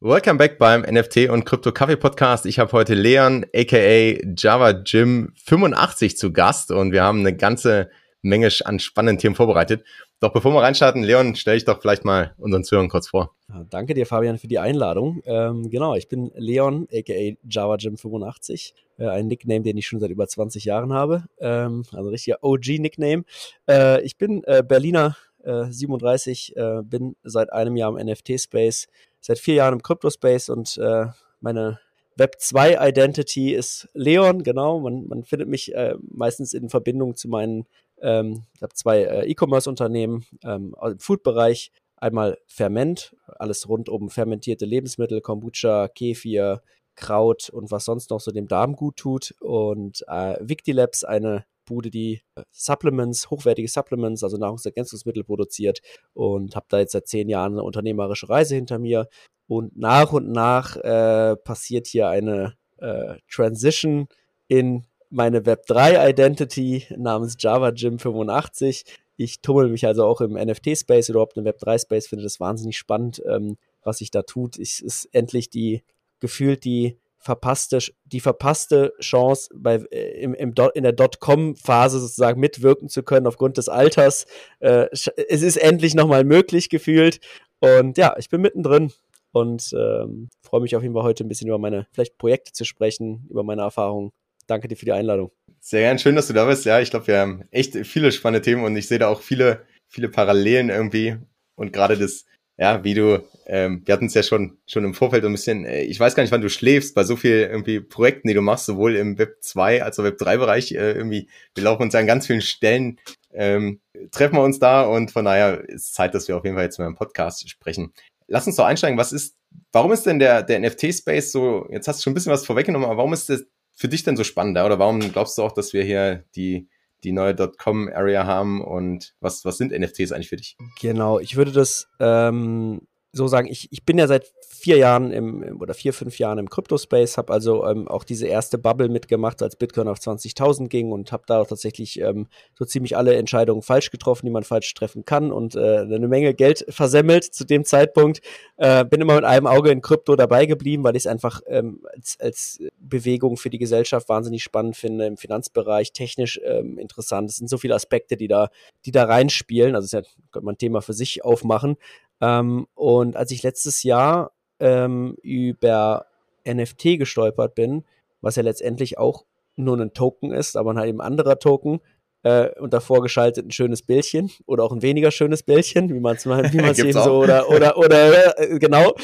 Welcome back beim NFT und Krypto Kaffee Podcast. Ich habe heute Leon aka Java Jim 85 zu Gast und wir haben eine ganze Menge an spannenden Themen vorbereitet. Doch bevor wir reinstarten, Leon, stell ich doch vielleicht mal unseren Zuhörern kurz vor. Danke dir, Fabian, für die Einladung. Ähm, genau, ich bin Leon, aka Java Jim 85. Äh, ein Nickname, den ich schon seit über 20 Jahren habe. Ähm, also richtiger OG-Nickname. Äh, ich bin äh, Berliner 37, äh, bin seit einem Jahr im NFT-Space, seit vier Jahren im Crypto-Space und äh, meine Web 2 Identity ist Leon, genau. Man, man findet mich äh, meistens in Verbindung zu meinen, ähm, ich habe zwei äh, E-Commerce-Unternehmen ähm, im Food-Bereich. Einmal Ferment, alles rund um fermentierte Lebensmittel, Kombucha, Kefir, Kraut und was sonst noch so dem Darm gut tut. Und äh, Victilabs, eine Bude, die äh, Supplements, hochwertige Supplements, also Nahrungsergänzungsmittel produziert und habe da jetzt seit zehn Jahren eine unternehmerische Reise hinter mir. Und nach und nach äh, passiert hier eine äh, Transition in meine Web3 Identity namens Java Gym 85. Ich tummel mich also auch im NFT-Space, überhaupt im Web3-Space, finde das wahnsinnig spannend, ähm, was sich da tut. Es ist endlich die, gefühlt die verpasste, die verpasste Chance, bei, äh, im, im in der Dotcom-Phase sozusagen mitwirken zu können aufgrund des Alters. Äh, es ist endlich nochmal möglich gefühlt. Und ja, ich bin mittendrin und ähm, freue mich auf jeden Fall heute ein bisschen über meine vielleicht Projekte zu sprechen, über meine Erfahrungen. Danke dir für die Einladung. Sehr gern, schön, dass du da bist. Ja, ich glaube, wir haben echt viele spannende Themen und ich sehe da auch viele, viele Parallelen irgendwie. Und gerade das ja, wie du, ähm, wir hatten es ja schon, schon im Vorfeld ein bisschen, äh, ich weiß gar nicht, wann du schläfst, bei so viel irgendwie Projekten, die du machst, sowohl im Web 2 als auch Web 3 Bereich, äh, irgendwie, wir laufen uns an ganz vielen Stellen, ähm, treffen wir uns da und von daher ist Zeit, dass wir auf jeden Fall jetzt mal im Podcast sprechen. Lass uns doch einsteigen, was ist, warum ist denn der, der NFT-Space so, jetzt hast du schon ein bisschen was vorweggenommen, aber warum ist das für dich denn so spannend, oder warum glaubst du auch, dass wir hier die, die neue .com-Area haben und was, was sind NFTs eigentlich für dich? Genau, ich würde das ähm, so sagen, ich, ich bin ja seit vier Jahren im, oder vier, fünf Jahren im Crypto-Space, habe also ähm, auch diese erste Bubble mitgemacht, als Bitcoin auf 20.000 ging und habe da auch tatsächlich ähm, so ziemlich alle Entscheidungen falsch getroffen, die man falsch treffen kann und äh, eine Menge Geld versemmelt zu dem Zeitpunkt. Äh, bin immer mit einem Auge in Krypto dabei geblieben, weil ich es einfach ähm, als, als Bewegung für die Gesellschaft wahnsinnig spannend finde, im Finanzbereich technisch ähm, interessant. Es sind so viele Aspekte, die da, die da reinspielen. Also ist ja, könnte man ein Thema für sich aufmachen. Ähm, und als ich letztes Jahr ähm, über NFT gestolpert bin, was ja letztendlich auch nur ein Token ist, aber halt eben ein anderer Token, äh, und davor geschaltet ein schönes Bildchen oder auch ein weniger schönes Bildchen, wie man es wie man's eben so oder oder oder äh, genau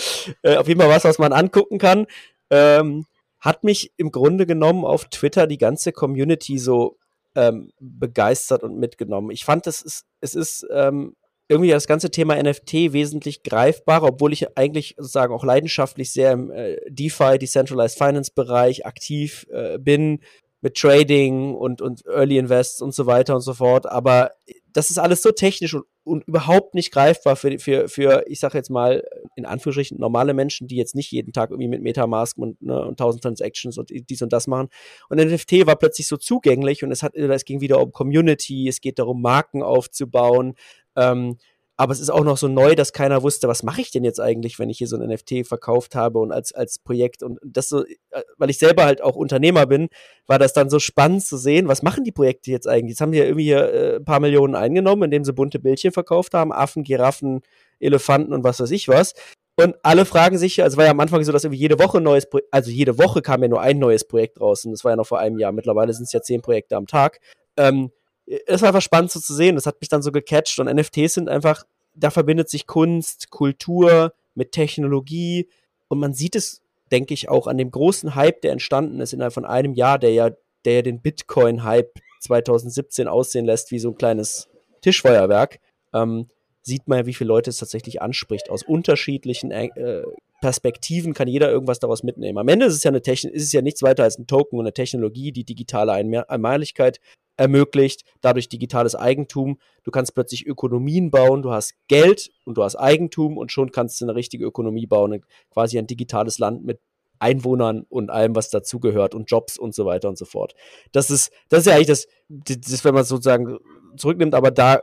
äh, auf jeden Fall was, was man angucken kann, ähm, hat mich im Grunde genommen auf Twitter die ganze Community so ähm, begeistert und mitgenommen. Ich fand, es ist es ist ähm, irgendwie das ganze Thema NFT wesentlich greifbarer, obwohl ich eigentlich sozusagen auch leidenschaftlich sehr im äh, DeFi, Decentralized Finance Bereich aktiv äh, bin, mit Trading und, und Early Invests und so weiter und so fort. Aber das ist alles so technisch und, und überhaupt nicht greifbar für, für, für, ich sage jetzt mal, in Anführungsstrichen normale Menschen, die jetzt nicht jeden Tag irgendwie mit Metamask und, ne, und 1000 Transactions und dies und das machen. Und NFT war plötzlich so zugänglich und es hat, es ging wieder um Community, es geht darum, Marken aufzubauen, ähm, aber es ist auch noch so neu, dass keiner wusste, was mache ich denn jetzt eigentlich, wenn ich hier so ein NFT verkauft habe und als, als Projekt und das so, äh, weil ich selber halt auch Unternehmer bin, war das dann so spannend zu sehen, was machen die Projekte jetzt eigentlich? Jetzt haben die ja irgendwie hier äh, ein paar Millionen eingenommen, indem sie bunte Bildchen verkauft haben, Affen, Giraffen, Elefanten und was weiß ich was. Und alle fragen sich, also war ja am Anfang so, dass irgendwie jede Woche neues Projekt, also jede Woche kam ja nur ein neues Projekt raus und das war ja noch vor einem Jahr. Mittlerweile sind es ja zehn Projekte am Tag. Ähm, es war einfach spannend so zu sehen. Das hat mich dann so gecatcht und NFTs sind einfach, da verbindet sich Kunst, Kultur mit Technologie und man sieht es, denke ich, auch an dem großen Hype, der entstanden ist innerhalb von einem Jahr, der ja, der ja den Bitcoin-Hype 2017 aussehen lässt wie so ein kleines Tischfeuerwerk, ähm, sieht man ja, wie viele Leute es tatsächlich anspricht. Aus unterschiedlichen äh, Perspektiven kann jeder irgendwas daraus mitnehmen. Am Ende ist es ja eine ist es ja nichts weiter als ein Token und eine Technologie, die digitale Einmaligkeit ermöglicht, dadurch digitales Eigentum. Du kannst plötzlich Ökonomien bauen, du hast Geld und du hast Eigentum und schon kannst du eine richtige Ökonomie bauen, quasi ein digitales Land mit Einwohnern und allem, was dazugehört und Jobs und so weiter und so fort. Das ist, das ist ja eigentlich das, das wenn man sozusagen zurücknimmt, aber da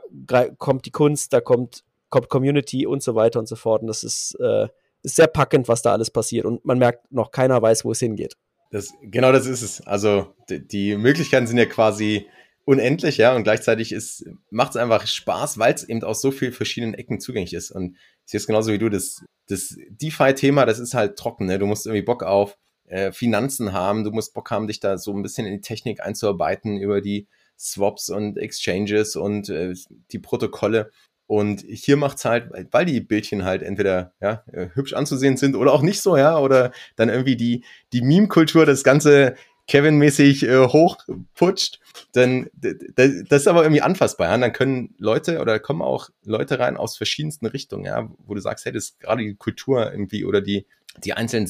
kommt die Kunst, da kommt, kommt Community und so weiter und so fort. Und das ist, äh, ist sehr packend, was da alles passiert. Und man merkt, noch keiner weiß, wo es hingeht. Das, genau das ist es. Also die, die Möglichkeiten sind ja quasi unendlich, ja, und gleichzeitig macht es einfach Spaß, weil es eben aus so vielen verschiedenen Ecken zugänglich ist. Und ich sehe es genauso wie du, das, das DeFi-Thema, das ist halt trocken, ne? Du musst irgendwie Bock auf äh, Finanzen haben, du musst Bock haben, dich da so ein bisschen in die Technik einzuarbeiten über die Swaps und Exchanges und äh, die Protokolle. Und hier macht's halt, weil die Bildchen halt entweder ja, äh, hübsch anzusehen sind oder auch nicht so, ja, oder dann irgendwie die, die Meme-Kultur das Ganze Kevin-mäßig äh, hochputscht, dann das ist aber irgendwie anfassbar. Ja? dann können Leute oder kommen auch Leute rein aus verschiedensten Richtungen, ja, wo du sagst, hey, das ist gerade die Kultur irgendwie oder die, die einzelnen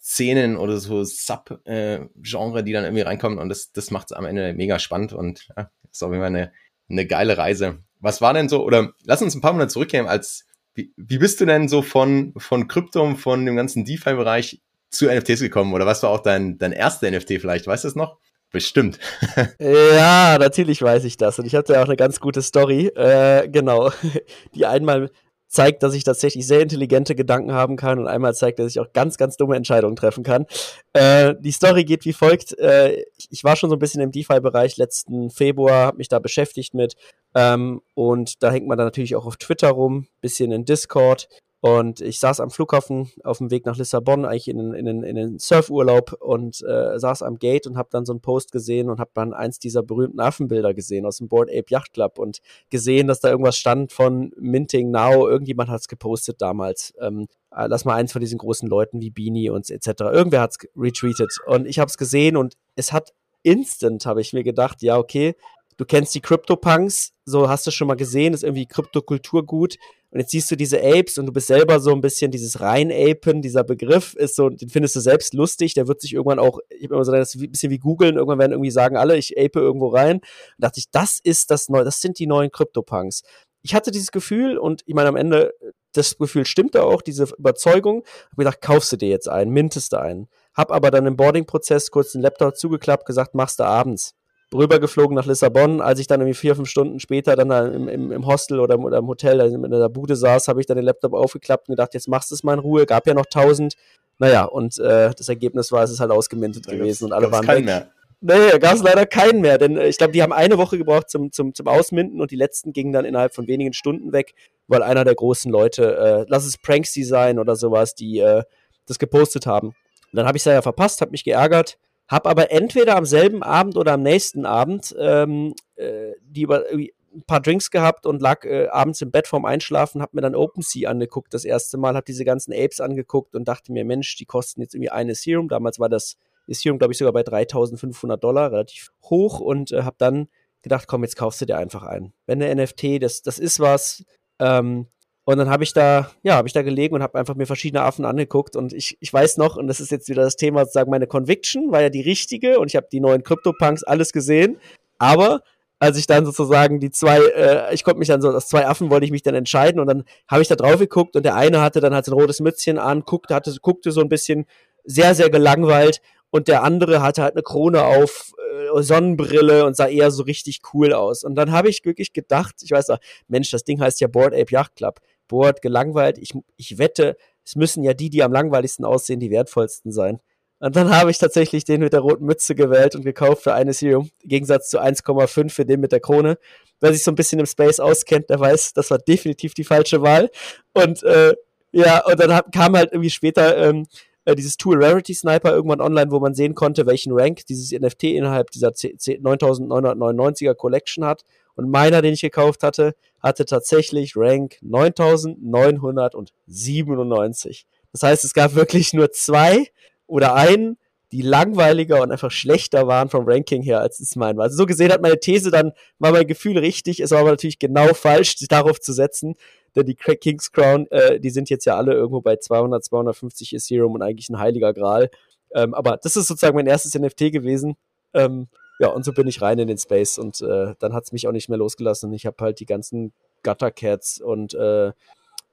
Szenen oder so Sub-Genre, äh, die dann irgendwie reinkommen und das, das macht es am Ende mega spannend und ja, ist jeden Fall eine, eine geile Reise. Was war denn so, oder lass uns ein paar Monate zurückgehen, als wie, wie bist du denn so von, von Krypto, von dem ganzen DeFi-Bereich zu NFTs gekommen? Oder was war auch dein, dein erster NFT vielleicht? Weißt du das noch? Bestimmt. ja, natürlich weiß ich das. Und ich hatte ja auch eine ganz gute Story, äh, genau, die einmal zeigt, dass ich tatsächlich sehr intelligente Gedanken haben kann und einmal zeigt, dass ich auch ganz, ganz dumme Entscheidungen treffen kann. Äh, die Story geht wie folgt. Äh, ich war schon so ein bisschen im DeFi-Bereich letzten Februar, habe mich da beschäftigt mit ähm, und da hängt man dann natürlich auch auf Twitter rum, bisschen in Discord und ich saß am Flughafen auf dem Weg nach Lissabon, eigentlich in, in, in, den Surfurlaub und äh, saß am Gate und habe dann so einen Post gesehen und habe dann eins dieser berühmten Affenbilder gesehen aus dem Board Ape Yacht Club und gesehen, dass da irgendwas stand von Minting Now. Irgendjemand hat es gepostet damals. Ähm, äh, lass mal eins von diesen großen Leuten wie Beanie und etc. Irgendwer hat es retweetet und ich habe es gesehen und es hat instant, habe ich mir gedacht, ja, okay, du kennst die Crypto-Punks, so hast du schon mal gesehen, ist irgendwie Kryptokultur gut. Und jetzt siehst du diese Apes und du bist selber so ein bisschen dieses Rein-Apen, dieser Begriff ist so, den findest du selbst lustig, der wird sich irgendwann auch, ich habe immer so, das ist ein bisschen wie googeln, irgendwann werden irgendwie sagen alle, ich ape irgendwo rein. Und dachte ich, das ist das neue, das sind die neuen Crypto-Punks. Ich hatte dieses Gefühl und ich meine, am Ende, das Gefühl stimmte auch, diese Überzeugung. Hab gedacht, kaufst du dir jetzt einen, mintest du einen. Hab aber dann im Boarding-Prozess kurz den Laptop zugeklappt, gesagt, machst du abends rübergeflogen nach Lissabon. Als ich dann irgendwie vier, fünf Stunden später dann da im, im, im Hostel oder, oder, im Hotel in der Bude saß, habe ich dann den Laptop aufgeklappt und gedacht, jetzt machst du es mal in Ruhe. Gab ja noch tausend. Naja, und äh, das Ergebnis war, es ist halt ausgemintet da gewesen und alle waren weg. Mehr. Nee, gab es leider keinen mehr, denn äh, ich glaube, die haben eine Woche gebraucht zum, zum, zum Ausminden und die letzten gingen dann innerhalb von wenigen Stunden weg, weil einer der großen Leute, äh, lass es Pranksy sein oder sowas, die äh, das gepostet haben. Und dann habe ich es ja verpasst, habe mich geärgert, habe aber entweder am selben Abend oder am nächsten Abend ähm, äh, die über, ein paar Drinks gehabt und lag äh, abends im Bett vorm Einschlafen, habe mir dann OpenSea angeguckt das erste Mal, habe diese ganzen Apes angeguckt und dachte mir, Mensch, die kosten jetzt irgendwie eine Ethereum. Damals war das Ethereum, glaube ich, sogar bei 3500 Dollar, relativ hoch und äh, habe dann gedacht, komm, jetzt kaufst du dir einfach ein. Wenn eine NFT, das, das ist was, ähm, und dann habe ich da, ja, habe ich da gelegen und habe einfach mir verschiedene Affen angeguckt. Und ich, ich weiß noch, und das ist jetzt wieder das Thema, sozusagen meine Conviction war ja die richtige. Und ich habe die neuen Crypto-Punks alles gesehen, aber als ich dann sozusagen die zwei, äh, ich konnte mich dann so, aus zwei Affen wollte ich mich dann entscheiden. Und dann habe ich da drauf geguckt und der eine hatte dann halt so ein rotes Mützchen an, guckte, hatte, guckte so ein bisschen sehr, sehr gelangweilt. Und der andere hatte halt eine Krone auf, äh, Sonnenbrille und sah eher so richtig cool aus. Und dann habe ich wirklich gedacht, ich weiß auch, Mensch, das Ding heißt ja Board Ape Yacht Club. Board, gelangweilt. Ich, ich wette, es müssen ja die, die am langweiligsten aussehen, die wertvollsten sein. Und dann habe ich tatsächlich den mit der roten Mütze gewählt und gekauft für eine Ethereum. Im Gegensatz zu 1,5 für den mit der Krone. Wer sich so ein bisschen im Space auskennt, der weiß, das war definitiv die falsche Wahl. Und äh, ja, und dann hab, kam halt irgendwie später ähm, äh, dieses Tool Rarity Sniper irgendwann online, wo man sehen konnte, welchen Rank dieses NFT innerhalb dieser 9999er Collection hat. Und meiner, den ich gekauft hatte, hatte tatsächlich Rank 9997. Das heißt, es gab wirklich nur zwei oder einen, die langweiliger und einfach schlechter waren vom Ranking her, als es mein war. Also so gesehen hat meine These dann, war mein Gefühl richtig, es war aber natürlich genau falsch, sich darauf zu setzen, denn die King's Crown, äh, die sind jetzt ja alle irgendwo bei 200, 250 Ethereum und eigentlich ein heiliger Gral. Ähm, aber das ist sozusagen mein erstes NFT gewesen. Ähm, ja, und so bin ich rein in den Space und äh, dann hat es mich auch nicht mehr losgelassen. Ich habe halt die ganzen Gutter Cats und äh,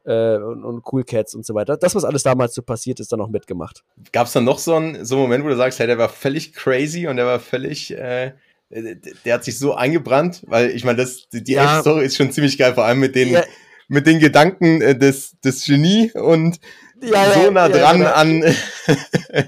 äh, und, und, Cool Cats und so weiter. Das, was alles damals so passiert ist, dann auch mitgemacht. Gab es dann noch so einen, so einen Moment, wo du sagst, hey, der war völlig crazy und der war völlig, äh, der hat sich so eingebrannt, weil ich meine, das die ja. erste Story ist schon ziemlich geil, vor allem mit den, ja. mit den Gedanken äh, des, des Genie und ja, so nah dran an.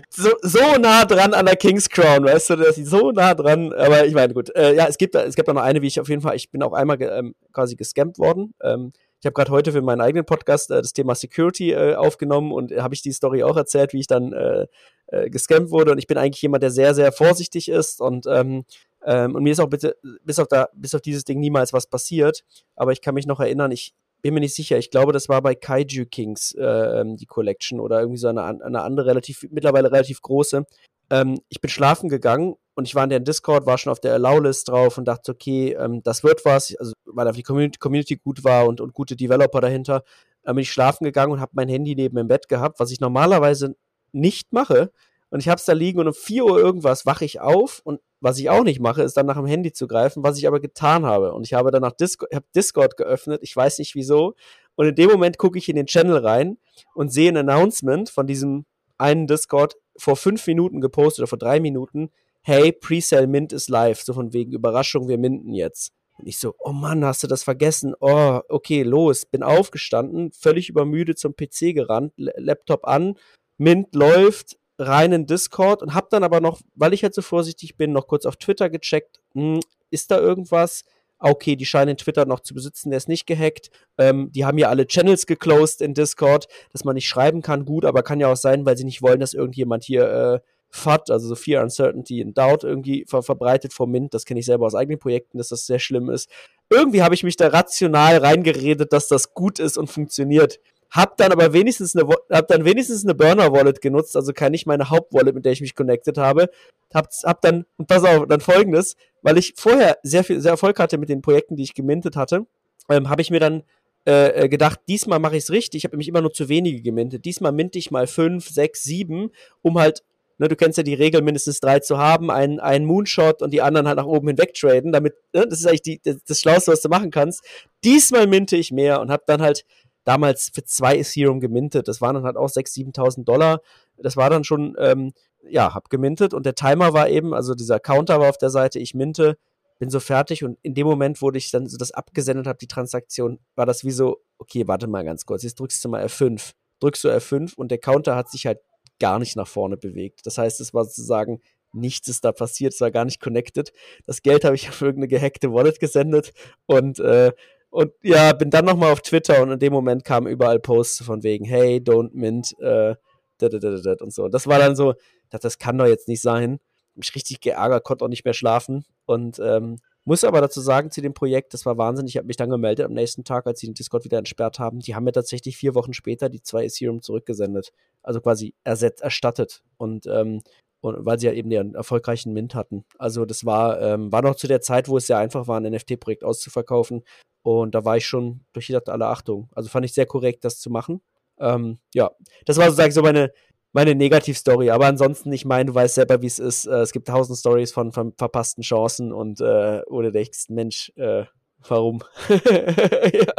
so, so nah dran an der King's Crown, weißt du, dass sie so nah dran, aber ich meine, gut, äh, ja, es gibt, es gibt auch noch eine, wie ich auf jeden Fall, ich bin auch einmal ähm, quasi gescampt worden. Ähm, ich habe gerade heute für meinen eigenen Podcast äh, das Thema Security äh, aufgenommen und habe ich die Story auch erzählt, wie ich dann äh, äh, gescampt wurde. Und ich bin eigentlich jemand, der sehr, sehr vorsichtig ist und ähm, ähm, und mir ist auch bitte bis auf da bis auf dieses Ding niemals was passiert. Aber ich kann mich noch erinnern, ich bin mir nicht sicher. Ich glaube, das war bei Kaiju Kings äh, die Collection oder irgendwie so eine, eine andere relativ mittlerweile relativ große. Ähm, ich bin schlafen gegangen und ich war in der Discord, war schon auf der Allow-List drauf und dachte, okay, ähm, das wird was, also weil einfach die Community, Community gut war und, und gute Developer dahinter. Dann bin ich schlafen gegangen und habe mein Handy neben im Bett gehabt, was ich normalerweise nicht mache. Und ich habe es da liegen und um 4 Uhr irgendwas wache ich auf und was ich auch nicht mache, ist dann nach dem Handy zu greifen, was ich aber getan habe. Und ich habe dann nach Discord, hab Discord geöffnet, ich weiß nicht wieso. Und in dem Moment gucke ich in den Channel rein und sehe ein Announcement von diesem einen Discord vor fünf Minuten gepostet oder vor drei Minuten, hey, Presale Mint ist live, so von wegen Überraschung, wir minten jetzt. Und ich so, oh Mann, hast du das vergessen? Oh, okay, los. Bin aufgestanden, völlig übermüdet zum PC gerannt, Laptop an, Mint läuft, rein in Discord und hab dann aber noch, weil ich halt so vorsichtig bin, noch kurz auf Twitter gecheckt, hm, ist da irgendwas? Ah, okay, die scheinen Twitter noch zu besitzen, der ist nicht gehackt. Ähm, die haben ja alle Channels geclosed in Discord, dass man nicht schreiben kann, gut, aber kann ja auch sein, weil sie nicht wollen, dass irgendjemand hier äh, FUD, also so Fear, Uncertainty and Doubt irgendwie ver verbreitet vor Mint. Das kenne ich selber aus eigenen Projekten, dass das sehr schlimm ist. Irgendwie habe ich mich da rational reingeredet, dass das gut ist und funktioniert. Hab dann aber wenigstens eine, hab dann wenigstens eine Burner Wallet genutzt, also kann nicht meine Hauptwallet, mit der ich mich connected habe. Hab, hab dann, und pass auf, dann folgendes, weil ich vorher sehr viel, sehr Erfolg hatte mit den Projekten, die ich gemintet hatte, ähm, habe ich mir dann äh, äh gedacht, diesmal mache ich es richtig. Ich habe nämlich immer nur zu wenige gemintet. Diesmal minte ich mal fünf, sechs, sieben, um halt Ne, du kennst ja die Regel, mindestens drei zu haben, einen, einen Moonshot und die anderen halt nach oben hinweg traden. Damit, ne, das ist eigentlich die, das, das Schlauste, was du machen kannst. Diesmal minte ich mehr und habe dann halt damals für zwei Ethereum gemintet. Das waren dann halt auch 6.000, 7.000 Dollar. Das war dann schon, ähm, ja, hab gemintet und der Timer war eben, also dieser Counter war auf der Seite, ich minte, bin so fertig und in dem Moment, wo ich dann so das abgesendet habe, die Transaktion, war das wie so, okay, warte mal ganz kurz, jetzt drückst du mal F5. Drückst du F5 und der Counter hat sich halt gar nicht nach vorne bewegt. Das heißt, es war sozusagen nichts ist da passiert, es war gar nicht connected. Das Geld habe ich auf irgendeine gehackte Wallet gesendet und äh, und ja, bin dann nochmal auf Twitter und in dem Moment kamen überall Posts von wegen, hey, don't mint, äh, und so. Das war dann so, dachte, das kann doch jetzt nicht sein. Mich richtig geärgert, konnte auch nicht mehr schlafen. Und ähm, muss aber dazu sagen, zu dem Projekt, das war wahnsinnig. Ich habe mich dann gemeldet am nächsten Tag, als sie den Discord wieder entsperrt haben. Die haben mir tatsächlich vier Wochen später die zwei Ethereum zurückgesendet. Also quasi ersetzt, erstattet. Und, ähm, und weil sie ja eben den erfolgreichen Mint hatten. Also das war, ähm, war noch zu der Zeit, wo es sehr einfach war, ein NFT-Projekt auszuverkaufen. Und da war ich schon durch die alle Achtung. Also fand ich sehr korrekt, das zu machen. Ähm, ja, das war sozusagen so meine, meine Negativstory. Aber ansonsten, ich meine, du weißt selber, wie es ist. Äh, es gibt tausend Stories von, von, verpassten Chancen und äh, oder der Mensch, äh, warum? ja.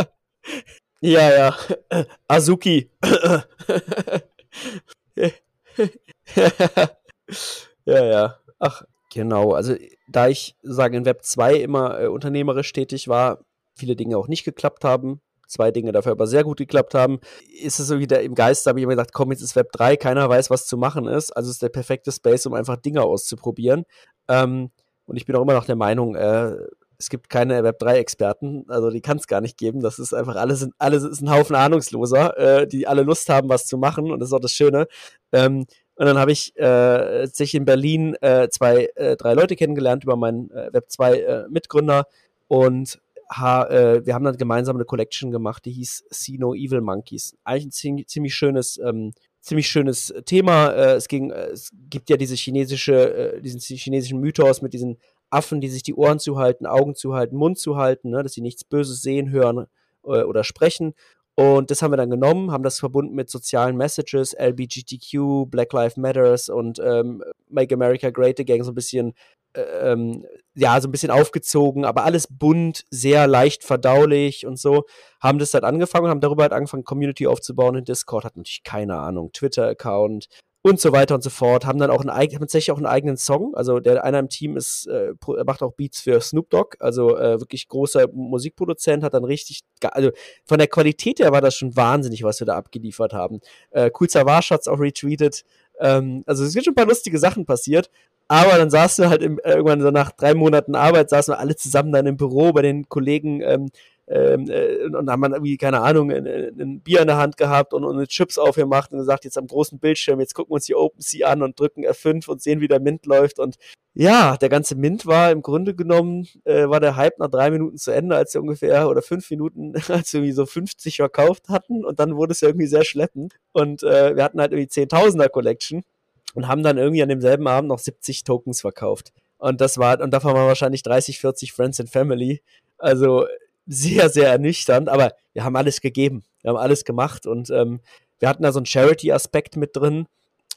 ja, ja. Azuki. ja, ja. Ach, genau. Also, da ich sagen in Web 2 immer äh, unternehmerisch tätig war, viele Dinge auch nicht geklappt haben, zwei Dinge dafür aber sehr gut geklappt haben, ist es so wieder im Geist, da habe ich immer gedacht, komm, jetzt ist Web 3, keiner weiß, was zu machen ist. Also ist der perfekte Space, um einfach Dinge auszuprobieren. Ähm, und ich bin auch immer noch der Meinung, äh, es gibt keine Web 3-Experten, also die kann es gar nicht geben. Das ist einfach, alle sind, alle ist ein Haufen Ahnungsloser, äh, die alle Lust haben, was zu machen. Und das ist auch das Schöne. Ähm, und dann habe ich äh, sich in Berlin äh, zwei, äh, drei Leute kennengelernt über meinen äh, Web 2 äh, und ha, äh, wir haben dann gemeinsam eine Collection gemacht, die hieß See No Evil Monkeys. Eigentlich ein ziemlich, schönes ähm, ziemlich schönes Thema. Äh, es ging, äh, es gibt ja diese chinesische, äh, diesen chinesischen Mythos mit diesen Affen, die sich die Ohren zuhalten, Augen zuhalten, Mund zuhalten, ne, dass sie nichts Böses sehen, hören äh, oder sprechen. Und das haben wir dann genommen, haben das verbunden mit sozialen Messages, LBGTQ, Black Lives Matters und ähm, Make America Great Again, so ein bisschen, ähm, ja, so ein bisschen aufgezogen, aber alles bunt, sehr leicht verdaulich und so. Haben das halt angefangen und haben darüber halt angefangen, Community aufzubauen in Discord, hat natürlich keine Ahnung, Twitter-Account, und so weiter und so fort. Haben dann auch einen, haben tatsächlich auch einen eigenen Song. Also der einer im Team ist, äh, macht auch Beats für Snoop Dogg, also äh, wirklich großer Musikproduzent, hat dann richtig, also von der Qualität her war das schon wahnsinnig, was wir da abgeliefert haben. Äh, cool Savage hat's auch retweetet. Ähm, also es sind schon ein paar lustige Sachen passiert. Aber dann saßen wir halt im, äh, irgendwann so nach drei Monaten Arbeit, saßen wir alle zusammen dann im Büro bei den Kollegen ähm, ähm, äh, und haben dann irgendwie, keine Ahnung, ein, ein, Bier in der Hand gehabt und, und eine Chips aufgemacht und gesagt, jetzt am großen Bildschirm, jetzt gucken wir uns die OpenSea an und drücken F5 und sehen, wie der Mint läuft. Und ja, der ganze Mint war im Grunde genommen, äh, war der Hype nach drei Minuten zu Ende, als wir ungefähr, oder fünf Minuten, als wir irgendwie so 50 verkauft hatten und dann wurde es ja irgendwie sehr schleppend. Und äh, wir hatten halt irgendwie 10.000er Collection und haben dann irgendwie an demselben Abend noch 70 Tokens verkauft. Und das war, und davon waren wahrscheinlich 30, 40 Friends and Family. Also sehr, sehr ernüchternd, aber wir haben alles gegeben. Wir haben alles gemacht und ähm, wir hatten da so einen Charity-Aspekt mit drin.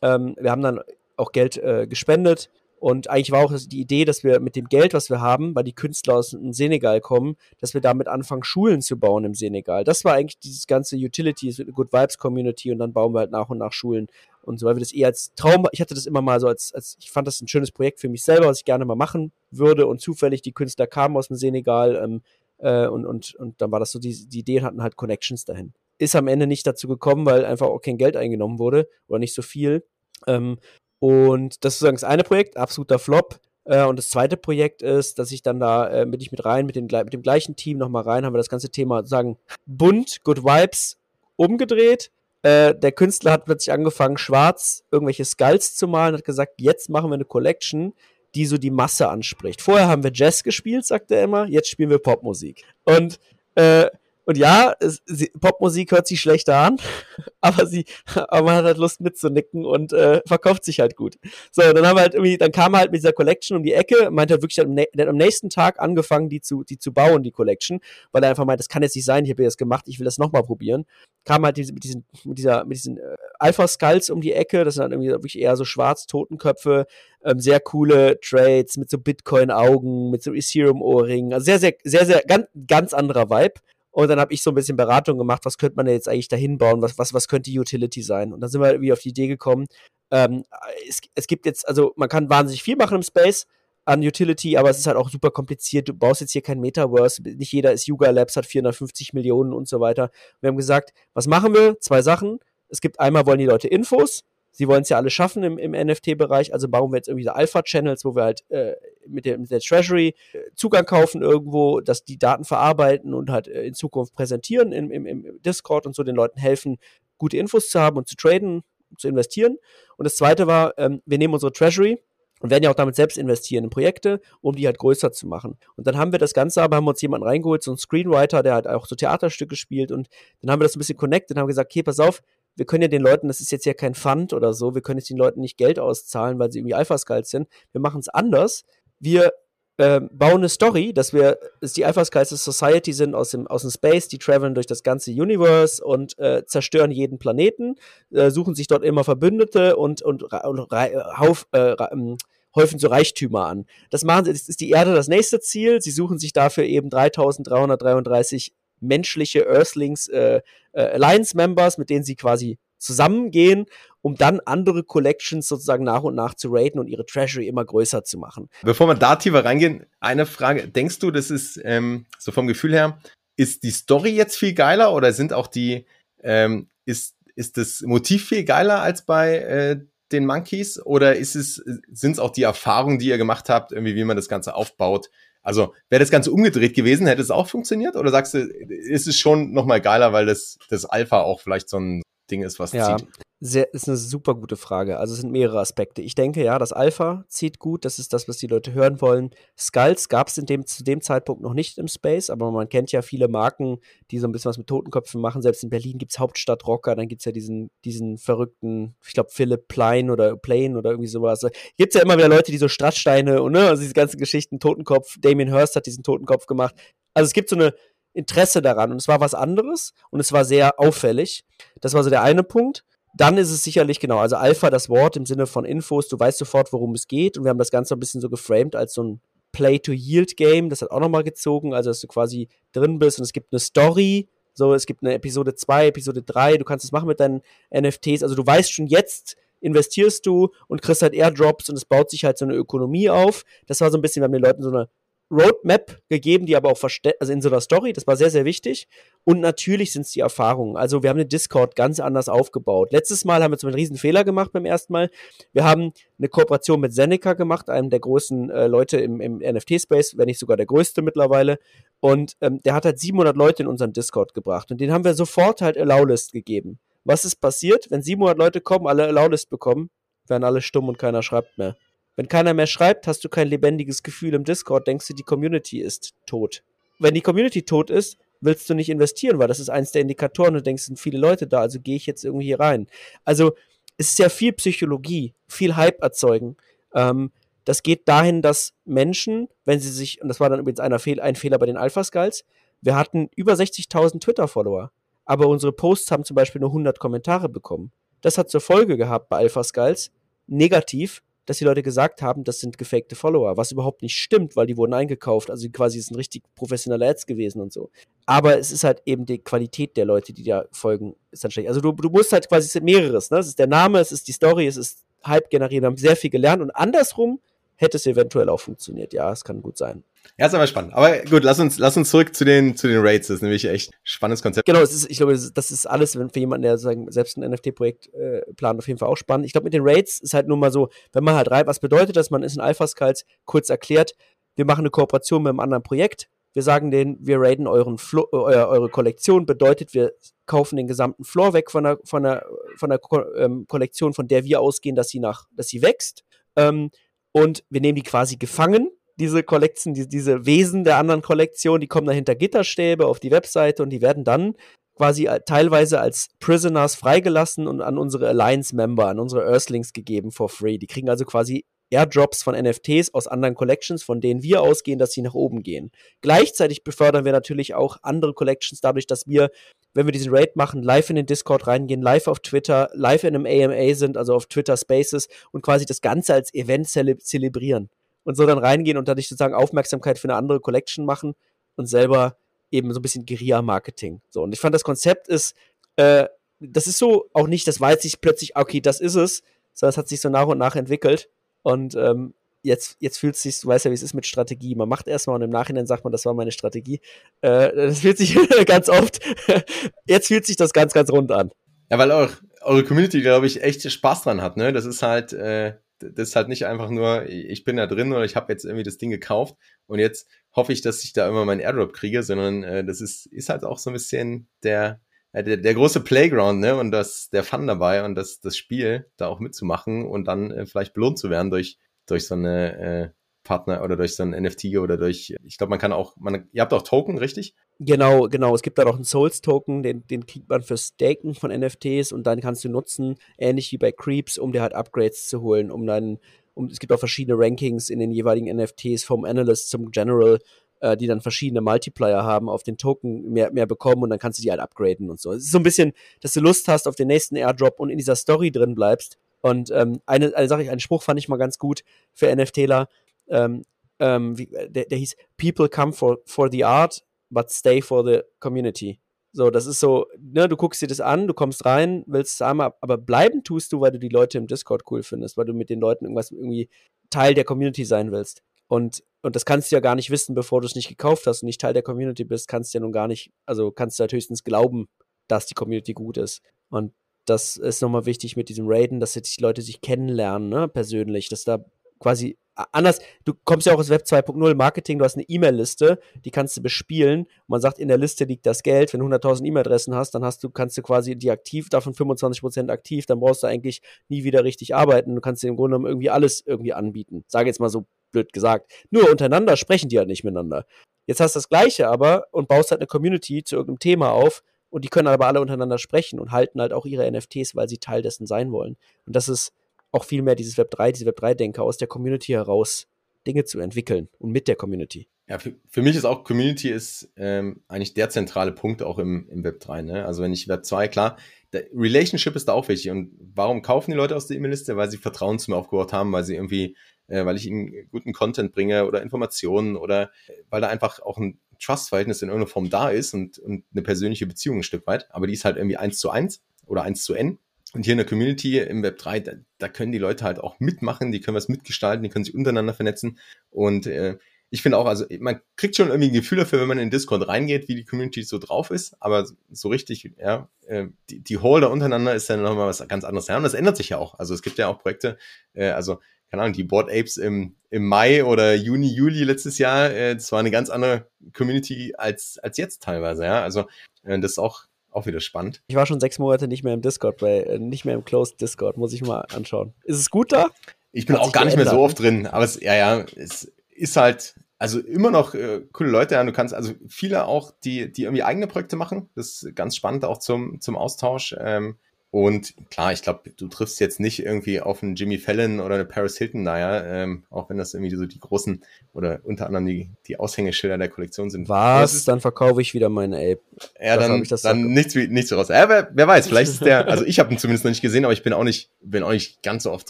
Ähm, wir haben dann auch Geld äh, gespendet und eigentlich war auch die Idee, dass wir mit dem Geld, was wir haben, weil die Künstler aus dem Senegal kommen, dass wir damit anfangen, Schulen zu bauen im Senegal. Das war eigentlich dieses ganze Utility, Good Vibes Community und dann bauen wir halt nach und nach Schulen und so, weil wir das eher als Traum, ich hatte das immer mal so als, als ich fand das ein schönes Projekt für mich selber, was ich gerne mal machen würde und zufällig die Künstler kamen aus dem Senegal, ähm, äh, und, und, und dann war das so, die, die Ideen hatten halt Connections dahin. Ist am Ende nicht dazu gekommen, weil einfach auch kein Geld eingenommen wurde oder nicht so viel. Ähm, und das ist sozusagen das eine Projekt, absoluter Flop. Äh, und das zweite Projekt ist, dass ich dann da äh, bin ich mit rein, mit, den, mit dem gleichen Team nochmal rein, haben wir das ganze Thema sozusagen bunt, Good Vibes umgedreht. Äh, der Künstler hat plötzlich angefangen, schwarz irgendwelche Skulls zu malen, hat gesagt, jetzt machen wir eine Collection, die so die Masse anspricht. Vorher haben wir Jazz gespielt, sagt er immer, jetzt spielen wir Popmusik. Und äh, und ja, es, sie, Popmusik hört sich schlechter an, aber sie, aber man hat halt Lust mitzunicken und äh, verkauft sich halt gut. So, dann haben wir halt irgendwie, dann kam er halt mit dieser Collection um die Ecke, meinte er wirklich, hat am nächsten Tag angefangen, die zu, die zu bauen, die Collection, weil er einfach meint, das kann jetzt nicht sein, ich habe das gemacht, ich will das nochmal probieren. Kam halt mit diesen, mit dieser, mit diesen äh, Alpha-Skulls um die Ecke, das sind dann irgendwie wirklich eher so schwarz Totenköpfe, ähm, sehr coole Trades mit so Bitcoin-Augen, mit so Ethereum-Ohrringen, also sehr, sehr, sehr, sehr, ganz, ganz anderer Vibe. Und dann habe ich so ein bisschen Beratung gemacht, was könnte man jetzt eigentlich dahin bauen, was, was, was könnte Utility sein? Und dann sind wir irgendwie auf die Idee gekommen, ähm, es, es gibt jetzt, also man kann wahnsinnig viel machen im Space an Utility, aber es ist halt auch super kompliziert. Du baust jetzt hier kein Metaverse, nicht jeder ist Yuga Labs, hat 450 Millionen und so weiter. Wir haben gesagt, was machen wir? Zwei Sachen. Es gibt einmal wollen die Leute Infos, sie wollen es ja alle schaffen im, im NFT-Bereich, also bauen wir jetzt irgendwie so Alpha-Channels, wo wir halt äh, mit, der, mit der Treasury äh, Zugang kaufen irgendwo, dass die Daten verarbeiten und halt äh, in Zukunft präsentieren im, im, im Discord und so den Leuten helfen, gute Infos zu haben und zu traden, zu investieren. Und das zweite war, ähm, wir nehmen unsere Treasury, und werden ja auch damit selbst investieren in Projekte, um die halt größer zu machen. Und dann haben wir das Ganze aber, haben uns jemanden reingeholt, so einen Screenwriter, der halt auch so Theaterstücke spielt und dann haben wir das ein bisschen connected und haben gesagt, okay, pass auf, wir können ja den Leuten, das ist jetzt ja kein Fund oder so, wir können jetzt den Leuten nicht Geld auszahlen, weil sie irgendwie Alpha-Skulls sind. Wir machen es anders. Wir äh, bauen eine Story, dass wir, dass die Alpha Skulls Society sind aus dem, aus dem Space, die traveln durch das ganze Universe und äh, zerstören jeden Planeten, äh, suchen sich dort immer Verbündete und, und, und hauf, äh, ähm, häufen so Reichtümer an. Das machen sie, das ist die Erde das nächste Ziel. Sie suchen sich dafür eben 3333 menschliche Earthlings, äh, äh, Alliance-Members, mit denen sie quasi zusammengehen, um dann andere Collections sozusagen nach und nach zu raten und ihre Treasury immer größer zu machen. Bevor wir da tiefer reingehen, eine Frage. Denkst du, das ist ähm, so vom Gefühl her, ist die Story jetzt viel geiler oder sind auch die, ähm, ist, ist das Motiv viel geiler als bei äh, den Monkeys oder ist es, sind es auch die Erfahrungen, die ihr gemacht habt, irgendwie, wie man das Ganze aufbaut, also wäre das Ganze umgedreht gewesen, hätte es auch funktioniert? Oder sagst du, ist es schon nochmal geiler, weil das, das Alpha auch vielleicht so ein Ding ist, was ja. zieht? sehr, ist eine super gute Frage. Also es sind mehrere Aspekte. Ich denke, ja, das Alpha zieht gut, das ist das, was die Leute hören wollen. Skulls gab es dem, zu dem Zeitpunkt noch nicht im Space, aber man kennt ja viele Marken, die so ein bisschen was mit Totenköpfen machen. Selbst in Berlin gibt es Hauptstadtrocker, dann gibt es ja diesen, diesen verrückten, ich glaube, Philipp Plein oder Plane oder irgendwie sowas. Gibt es ja immer wieder Leute, die so Strasssteine und ne, also diese ganzen Geschichten, Totenkopf, Damien Hirst hat diesen Totenkopf gemacht. Also es gibt so eine Interesse daran und es war was anderes und es war sehr auffällig. Das war so der eine Punkt dann ist es sicherlich genau, also Alpha, das Wort im Sinne von Infos, du weißt sofort, worum es geht. Und wir haben das Ganze ein bisschen so geframed als so ein Play-to-Yield-Game. Das hat auch nochmal gezogen, also dass du quasi drin bist und es gibt eine Story. So, es gibt eine Episode 2, Episode 3, du kannst es machen mit deinen NFTs. Also du weißt schon jetzt, investierst du und kriegst halt Airdrops und es baut sich halt so eine Ökonomie auf. Das war so ein bisschen, wir haben den Leuten so eine Roadmap gegeben, die aber auch also in so einer Story, das war sehr, sehr wichtig. Und natürlich sind es die Erfahrungen. Also wir haben den Discord ganz anders aufgebaut. Letztes Mal haben wir zum einen riesen Fehler gemacht beim ersten Mal. Wir haben eine Kooperation mit Seneca gemacht, einem der großen äh, Leute im, im NFT-Space, wenn nicht sogar der größte mittlerweile. Und ähm, der hat halt 700 Leute in unseren Discord gebracht. Und den haben wir sofort halt Allow-List gegeben. Was ist passiert? Wenn 700 Leute kommen, alle Allow-List bekommen, werden alle stumm und keiner schreibt mehr. Wenn keiner mehr schreibt, hast du kein lebendiges Gefühl im Discord, denkst du, die Community ist tot. Wenn die Community tot ist, willst du nicht investieren, weil das ist eins der Indikatoren und denkst, sind viele Leute da, also gehe ich jetzt irgendwie hier rein. Also es ist ja viel Psychologie, viel Hype erzeugen. Ähm, das geht dahin, dass Menschen, wenn sie sich, und das war dann übrigens einer Fehl, ein Fehler bei den Alpha Skulls, wir hatten über 60.000 Twitter-Follower, aber unsere Posts haben zum Beispiel nur 100 Kommentare bekommen. Das hat zur Folge gehabt bei Alpha Skulls, negativ, dass die Leute gesagt haben, das sind gefakte Follower, was überhaupt nicht stimmt, weil die wurden eingekauft. Also quasi sind richtig professionelle Ads gewesen und so. Aber es ist halt eben die Qualität der Leute, die da folgen, ist dann schlecht. Also du, du musst halt quasi, es sind mehreres, ne? Es ist der Name, es ist die Story, es ist Hype generieren. Haben sehr viel gelernt und andersrum hätte es eventuell auch funktioniert. Ja, es kann gut sein. Ja, ist aber spannend. Aber gut, lass uns, lass uns zurück zu den, zu den Rates. Das ist nämlich echt ein spannendes Konzept. Genau, ist, ich glaube, das ist alles, wenn für jemanden, der sagen, selbst ein NFT-Projekt äh, plant, auf jeden Fall auch spannend. Ich glaube, mit den Rates ist halt nur mal so, wenn man halt rein, was bedeutet das? Man ist in Alpha-Skulls kurz erklärt, wir machen eine Kooperation mit einem anderen Projekt. Wir sagen denen, wir raiden euren Flo äh, eure Kollektion, bedeutet, wir kaufen den gesamten Floor weg von der, von der, von der Ko ähm, Kollektion, von der wir ausgehen, dass sie nach, dass sie wächst. Ähm, und wir nehmen die quasi gefangen diese Kollektion, die, diese Wesen der anderen Kollektion, die kommen dann hinter Gitterstäbe auf die Webseite und die werden dann quasi teilweise als Prisoners freigelassen und an unsere Alliance-Member, an unsere Earthlings gegeben for free. Die kriegen also quasi Airdrops von NFTs aus anderen Collections, von denen wir ausgehen, dass sie nach oben gehen. Gleichzeitig befördern wir natürlich auch andere Collections dadurch, dass wir, wenn wir diesen Raid machen, live in den Discord reingehen, live auf Twitter, live in einem AMA sind, also auf Twitter Spaces und quasi das Ganze als Event zele zelebrieren und so dann reingehen und dadurch sozusagen Aufmerksamkeit für eine andere Collection machen und selber eben so ein bisschen Guerilla-Marketing. So, und ich fand, das Konzept ist, äh, das ist so auch nicht, das weiß ich plötzlich, okay, das ist es, sondern es hat sich so nach und nach entwickelt. Und ähm, jetzt, jetzt fühlt es sich, du weißt ja, wie es ist mit Strategie. Man macht erstmal und im Nachhinein sagt man, das war meine Strategie. Äh, das fühlt sich ganz oft, jetzt fühlt sich das ganz, ganz rund an. Ja, weil auch eure Community, glaube ich, echt Spaß dran hat, ne? Das ist halt, äh, das ist halt nicht einfach nur, ich bin da drin oder ich habe jetzt irgendwie das Ding gekauft und jetzt hoffe ich, dass ich da immer meinen Airdrop kriege, sondern äh, das ist, ist halt auch so ein bisschen der, äh, der, der große Playground, ne? Und das, der Fun dabei und das, das Spiel da auch mitzumachen und dann äh, vielleicht belohnt zu werden durch, durch so eine äh, Partner oder durch so ein NFT oder durch, ich glaube, man kann auch, man, ihr habt auch Token, richtig? Genau, genau. Es gibt da noch einen Souls-Token, den, den kriegt man für Staken von NFTs und dann kannst du nutzen, ähnlich wie bei Creeps, um dir halt Upgrades zu holen, um dann, um, es gibt auch verschiedene Rankings in den jeweiligen NFTs vom Analyst zum General, äh, die dann verschiedene Multiplier haben, auf den Token mehr, mehr bekommen und dann kannst du die halt upgraden und so. Es ist so ein bisschen, dass du Lust hast auf den nächsten Airdrop und in dieser Story drin bleibst. Und ähm, eine, eine Sache, einen Spruch fand ich mal ganz gut für NFTler. Ähm, ähm, wie, der, der hieß People come for, for the art, but stay for the community. So, das ist so, ne, du guckst dir das an, du kommst rein, willst es einmal, aber bleiben tust du, weil du die Leute im Discord cool findest, weil du mit den Leuten irgendwas irgendwie Teil der Community sein willst. Und, und das kannst du ja gar nicht wissen, bevor du es nicht gekauft hast und nicht Teil der Community bist, kannst du ja nun gar nicht, also kannst du halt höchstens glauben, dass die Community gut ist. Und das ist nochmal wichtig mit diesem Raiden, dass die Leute sich kennenlernen, ne, persönlich, dass da quasi anders, du kommst ja auch aus Web 2.0 Marketing, du hast eine E-Mail-Liste, die kannst du bespielen. Man sagt, in der Liste liegt das Geld. Wenn du 100.000 E-Mail-Adressen hast, dann hast du, kannst du quasi die aktiv, davon 25% aktiv, dann brauchst du eigentlich nie wieder richtig arbeiten. Du kannst dir im Grunde genommen irgendwie alles irgendwie anbieten. Sage jetzt mal so blöd gesagt. Nur untereinander sprechen die halt nicht miteinander. Jetzt hast du das Gleiche aber und baust halt eine Community zu irgendeinem Thema auf und die können aber alle untereinander sprechen und halten halt auch ihre NFTs, weil sie Teil dessen sein wollen. Und das ist auch viel mehr dieses Web 3, diese Web 3-Denker aus der Community heraus Dinge zu entwickeln und mit der Community. Ja, für, für mich ist auch Community ist ähm, eigentlich der zentrale Punkt auch im, im Web 3. Ne? Also wenn ich Web 2, klar, der Relationship ist da auch wichtig. Und warum kaufen die Leute aus der E-Mail-Liste? Weil sie Vertrauen zu mir aufgebaut haben, weil sie irgendwie, äh, weil ich ihnen guten Content bringe oder Informationen oder weil da einfach auch ein Trust-Verhältnis in irgendeiner Form da ist und, und eine persönliche Beziehung ein Stück weit. Aber die ist halt irgendwie eins zu eins oder eins zu n. Und hier in der Community im Web 3, da, da können die Leute halt auch mitmachen, die können was mitgestalten, die können sich untereinander vernetzen. Und äh, ich finde auch, also man kriegt schon irgendwie ein Gefühl dafür, wenn man in Discord reingeht, wie die Community so drauf ist, aber so richtig, ja, äh, die, die Holder untereinander ist dann nochmal was ganz anderes. Ja, und das ändert sich ja auch. Also es gibt ja auch Projekte, äh, also keine Ahnung, die Board Apes im, im Mai oder Juni, Juli letztes Jahr, äh, das war eine ganz andere Community als, als jetzt teilweise, ja. Also äh, das ist auch auch wieder spannend. Ich war schon sechs Monate nicht mehr im Discord, bei, äh, nicht mehr im Closed Discord, muss ich mal anschauen. Ist es gut da? Ich bin Hat auch gar nicht mehr so oft drin, aber es, ja, ja, es ist halt, also immer noch äh, coole Leute, ja, du kannst, also viele auch, die, die irgendwie eigene Projekte machen, das ist ganz spannend auch zum, zum Austausch. Ähm, und klar, ich glaube, du triffst jetzt nicht irgendwie auf einen Jimmy Fallon oder eine Paris Hilton, naja, ähm, auch wenn das irgendwie so die großen oder unter anderem die, die Aushängeschilder der Kollektion sind. Was? Ist, dann verkaufe ich wieder meine Ape. Ja, dann, dann nichts, nichts raus. Ja, wer, wer weiß, vielleicht ist der, also ich habe ihn zumindest noch nicht gesehen, aber ich bin auch nicht, bin auch nicht ganz so oft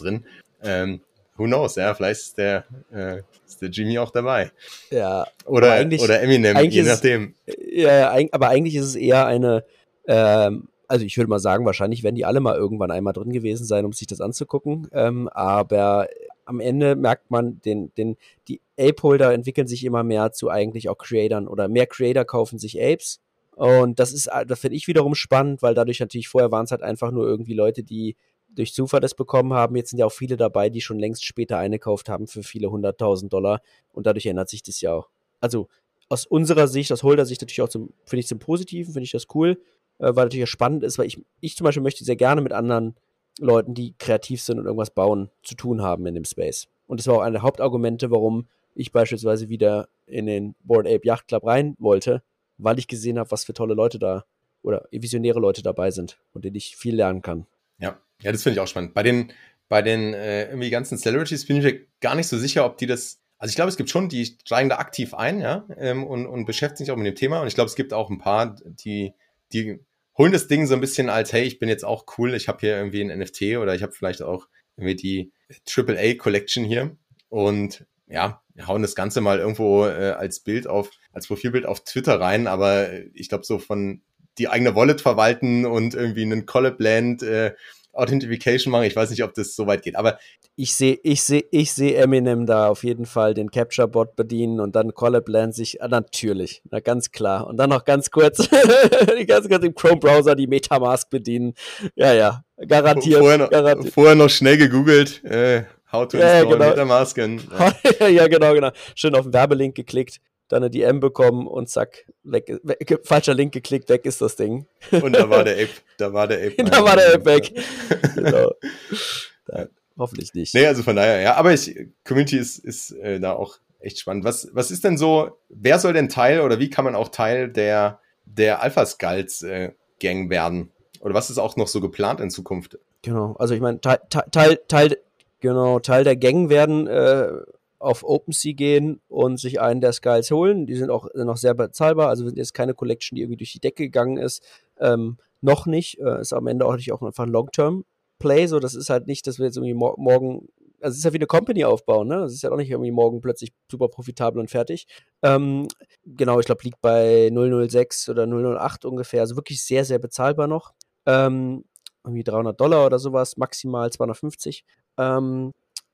drin. Ähm, who knows, ja, vielleicht ist der, äh, ist der Jimmy auch dabei. Ja. Oder, oder Eminem, je nachdem. ja, aber eigentlich ist es eher eine, ähm, also ich würde mal sagen, wahrscheinlich werden die alle mal irgendwann einmal drin gewesen sein, um sich das anzugucken. Ähm, aber am Ende merkt man, den, den, die Ape-Holder entwickeln sich immer mehr zu eigentlich auch Creatern oder mehr Creator kaufen sich Apes. Und das ist, das finde ich wiederum spannend, weil dadurch natürlich vorher waren es halt einfach nur irgendwie Leute, die durch Zufall das bekommen haben. Jetzt sind ja auch viele dabei, die schon längst später eingekauft haben für viele hunderttausend Dollar. Und dadurch ändert sich das ja auch. Also aus unserer Sicht, aus Holder-Sicht natürlich auch zum, finde ich zum Positiven, finde ich das cool äh, weil natürlich spannend ist, weil ich, ich zum Beispiel möchte sehr gerne mit anderen Leuten, die kreativ sind und irgendwas bauen, zu tun haben in dem Space. Und das war auch eine der Hauptargumente, warum ich beispielsweise wieder in den Board Ape Yacht Club rein wollte, weil ich gesehen habe, was für tolle Leute da oder visionäre Leute dabei sind und denen ich viel lernen kann. Ja, ja, das finde ich auch spannend. Bei den, bei den äh, irgendwie ganzen Celebrities bin ich mir gar nicht so sicher, ob die das. Also ich glaube, es gibt schon, die steigen da aktiv ein, ja, ähm, und, und beschäftigen sich auch mit dem Thema. Und ich glaube, es gibt auch ein paar, die die holen das Ding so ein bisschen als, hey, ich bin jetzt auch cool, ich habe hier irgendwie ein NFT oder ich habe vielleicht auch irgendwie die AAA Collection hier und ja, hauen das Ganze mal irgendwo äh, als Bild auf, als Profilbild auf Twitter rein, aber ich glaube so von die eigene Wallet verwalten und irgendwie einen Collab-Land äh, Authentification machen. Ich weiß nicht, ob das so weit geht, aber ich sehe ich sehe ich sehe Eminem da auf jeden Fall den Capture Bot bedienen und dann Collab Land sich ah, natürlich, na ganz klar und dann noch ganz kurz ganz kurz im Chrome Browser die MetaMask bedienen. Ja, ja, garantiert. Vorher noch, garantiert. Vorher noch schnell gegoogelt, äh, how to install ja, genau. MetaMask. Ja. ja, genau, genau. Schön auf den Werbelink geklickt dann eine DM bekommen und zack, weg, weg, falscher Link geklickt, weg ist das Ding. Und da war der Ape, da war der Ape. da war der Ape weg. genau. Da, hoffentlich nicht. Nee, also von daher, ja, aber ich, Community ist, ist äh, da auch echt spannend. Was, was ist denn so, wer soll denn Teil oder wie kann man auch Teil der, der Alpha Skulls äh, Gang werden? Oder was ist auch noch so geplant in Zukunft? Genau, also ich meine, Teil, Teil, Teil, genau, Teil der Gang werden äh, auf OpenSea gehen und sich einen der Skies holen. Die sind auch noch sehr bezahlbar, also sind jetzt keine Collection, die irgendwie durch die Decke gegangen ist. Ähm, noch nicht. Äh, ist am Ende auch nicht auch einfach ein Long-Term-Play. So, das ist halt nicht, dass wir jetzt irgendwie mor morgen, also es ist ja wie eine Company aufbauen, ne? Es ist ja auch nicht irgendwie morgen plötzlich super profitabel und fertig. Ähm, genau, ich glaube, liegt bei 006 oder 008 ungefähr. Also wirklich sehr, sehr bezahlbar noch. Ähm, irgendwie 300 Dollar oder sowas, maximal 250. Ähm,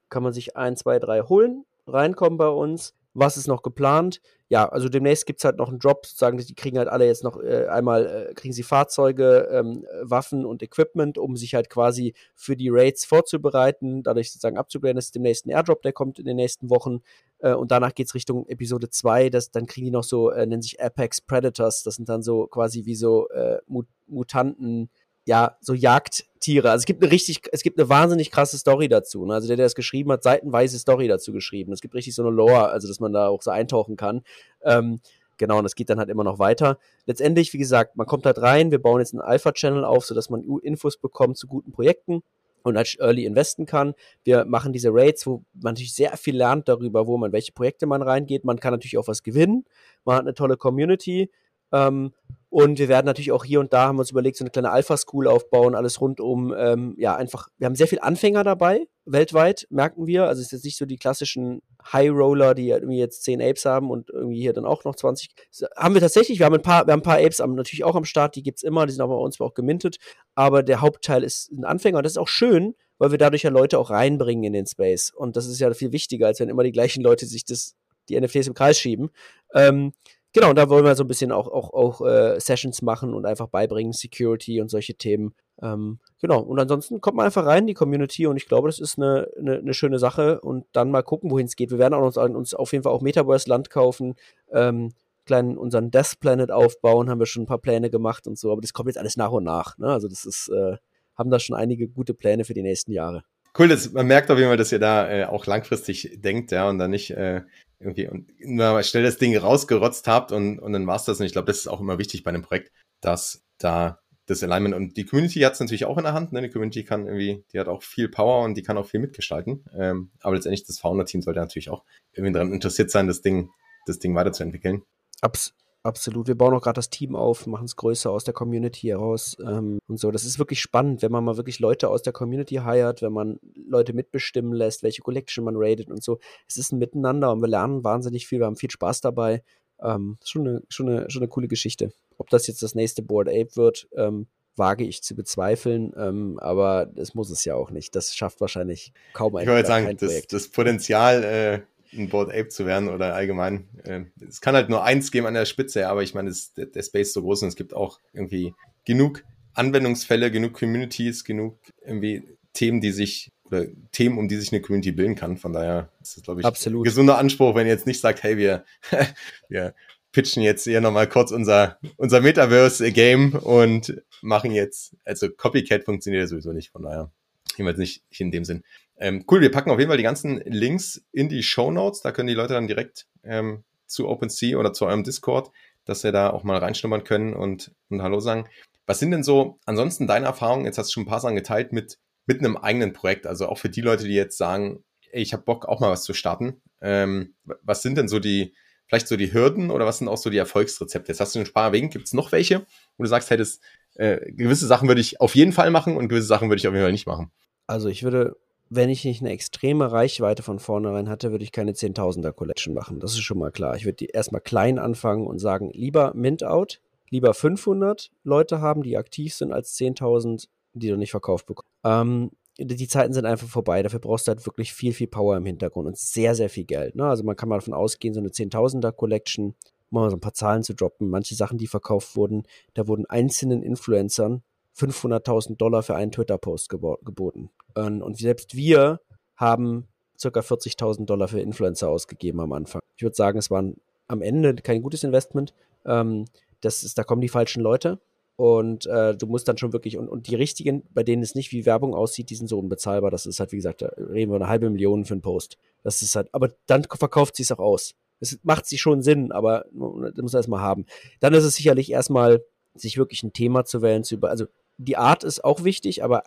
kann man sich ein, zwei, drei holen reinkommen bei uns. Was ist noch geplant? ja, also demnächst gibt es halt noch einen Drop, sozusagen, die kriegen halt alle jetzt noch äh, einmal, äh, kriegen sie Fahrzeuge, ähm, Waffen und Equipment, um sich halt quasi für die Raids vorzubereiten, dadurch sozusagen abzugraden. Das ist demnächst ein Airdrop, der kommt in den nächsten Wochen. Äh, und danach geht es Richtung Episode 2, das, dann kriegen die noch so, äh, nennen sich Apex Predators, das sind dann so quasi wie so äh, Mut Mutanten, ja, so Jagdtiere. Also es gibt eine richtig, es gibt eine wahnsinnig krasse Story dazu. Ne? Also der, der das geschrieben hat, seitenweise Story dazu geschrieben. Es gibt richtig so eine Lore, also dass man da auch so eintauchen kann. Ähm, genau, und das geht dann halt immer noch weiter. Letztendlich, wie gesagt, man kommt halt rein, wir bauen jetzt einen Alpha-Channel auf, sodass man Infos bekommt zu guten Projekten und als Early investen kann. Wir machen diese Raids, wo man natürlich sehr viel lernt darüber, wo man, welche Projekte man reingeht. Man kann natürlich auch was gewinnen. Man hat eine tolle Community. Ähm, und wir werden natürlich auch hier und da haben wir uns überlegt, so eine kleine Alpha-School aufbauen, alles rund um, ähm, ja, einfach, wir haben sehr viel Anfänger dabei, weltweit, merken wir. Also es ist jetzt nicht so die klassischen High-Roller, die irgendwie jetzt 10 Apes haben und irgendwie hier dann auch noch 20. Haben wir tatsächlich, wir haben ein paar, wir haben ein paar Apes am, natürlich auch am Start, die gibt's immer, die sind auch bei uns auch gemintet. Aber der Hauptteil ist ein Anfänger und das ist auch schön, weil wir dadurch ja Leute auch reinbringen in den Space. Und das ist ja viel wichtiger, als wenn immer die gleichen Leute sich das, die NFTs im Kreis schieben. Ähm, Genau, und da wollen wir so ein bisschen auch, auch, auch äh, Sessions machen und einfach beibringen, Security und solche Themen. Ähm, genau, und ansonsten kommt man einfach rein in die Community und ich glaube, das ist eine, eine, eine schöne Sache und dann mal gucken, wohin es geht. Wir werden auch uns, uns auf jeden Fall auch Metaverse Land kaufen, ähm, kleinen unseren Death Planet aufbauen, haben wir schon ein paar Pläne gemacht und so, aber das kommt jetzt alles nach und nach. Ne? Also das ist, äh, haben da schon einige gute Pläne für die nächsten Jahre. Cool, das, man merkt auf jeden Fall, dass ihr da äh, auch langfristig denkt, ja, und dann nicht äh, irgendwie und mal schnell das Ding rausgerotzt habt und, und dann war's das. Und ich glaube, das ist auch immer wichtig bei einem Projekt, dass da das Alignment und die Community hat es natürlich auch in der Hand. Ne? Die Community kann irgendwie, die hat auch viel Power und die kann auch viel mitgestalten. Ähm, aber letztendlich das Founder-Team sollte natürlich auch irgendwie daran interessiert sein, das Ding, das Ding weiterzuentwickeln. Abs Absolut. Wir bauen auch gerade das Team auf, machen es größer aus der Community heraus ähm, und so. Das ist wirklich spannend, wenn man mal wirklich Leute aus der Community hired, wenn man Leute mitbestimmen lässt, welche Collection man rated und so. Es ist ein Miteinander und wir lernen wahnsinnig viel, wir haben viel Spaß dabei. Ähm, schon, eine, schon, eine, schon eine coole Geschichte. Ob das jetzt das nächste Board Ape wird, ähm, wage ich zu bezweifeln, ähm, aber das muss es ja auch nicht. Das schafft wahrscheinlich kaum ein Ich wollte sagen, das, das, Potenzial äh, ein Board Ape zu werden oder allgemein. Äh, es kann halt nur eins geben an der Spitze, aber ich meine, das, der Space ist so groß und es gibt auch irgendwie genug Anwendungsfälle, genug Communities, genug irgendwie Themen, die sich oder Themen, um die sich eine Community bilden kann. Von daher ist das, glaube ich, Absolut. ein gesunder Anspruch, wenn ihr jetzt nicht sagt, hey, wir, wir pitchen jetzt hier nochmal kurz unser, unser Metaverse-Game und machen jetzt, also Copycat funktioniert ja sowieso nicht, von daher. Jedenfalls nicht, nicht in dem Sinn. Ähm, cool, wir packen auf jeden Fall die ganzen Links in die Show Notes. Da können die Leute dann direkt ähm, zu OpenSea oder zu eurem Discord, dass sie da auch mal reinschnuppern können und, und Hallo sagen. Was sind denn so ansonsten deine Erfahrungen? Jetzt hast du schon ein paar Sachen geteilt mit, mit einem eigenen Projekt. Also auch für die Leute, die jetzt sagen, ey, ich habe Bock, auch mal was zu starten. Ähm, was sind denn so die, vielleicht so die Hürden oder was sind auch so die Erfolgsrezepte? Jetzt hast du ein paar erwähnt. Gibt es noch welche, wo du sagst, hättest, äh, gewisse Sachen würde ich auf jeden Fall machen und gewisse Sachen würde ich auf jeden Fall nicht machen? Also ich würde wenn ich nicht eine extreme Reichweite von vornherein hatte, würde ich keine 10.000er Collection machen. Das ist schon mal klar. Ich würde die erstmal klein anfangen und sagen, lieber Mint-Out, lieber 500 Leute haben, die aktiv sind, als 10.000, die du nicht verkauft bekommen. Ähm, die Zeiten sind einfach vorbei. Dafür brauchst du halt wirklich viel, viel Power im Hintergrund und sehr, sehr viel Geld. Ne? Also man kann mal davon ausgehen, so eine 10.000er Collection, um mal so ein paar Zahlen zu droppen. Manche Sachen, die verkauft wurden, da wurden einzelnen Influencern 500.000 Dollar für einen Twitter-Post geboten. Und selbst wir haben circa 40.000 Dollar für Influencer ausgegeben am Anfang. Ich würde sagen, es war am Ende kein gutes Investment. Ähm, das ist, da kommen die falschen Leute. Und äh, du musst dann schon wirklich, und, und die richtigen, bei denen es nicht wie Werbung aussieht, die sind so unbezahlbar. Das ist halt, wie gesagt, da reden wir eine halbe Million für einen Post. Das ist halt, aber dann verkauft sie es auch aus. Es macht sich schon Sinn, aber das muss er erstmal haben. Dann ist es sicherlich erstmal, sich wirklich ein Thema zu wählen, zu über, also die Art ist auch wichtig, aber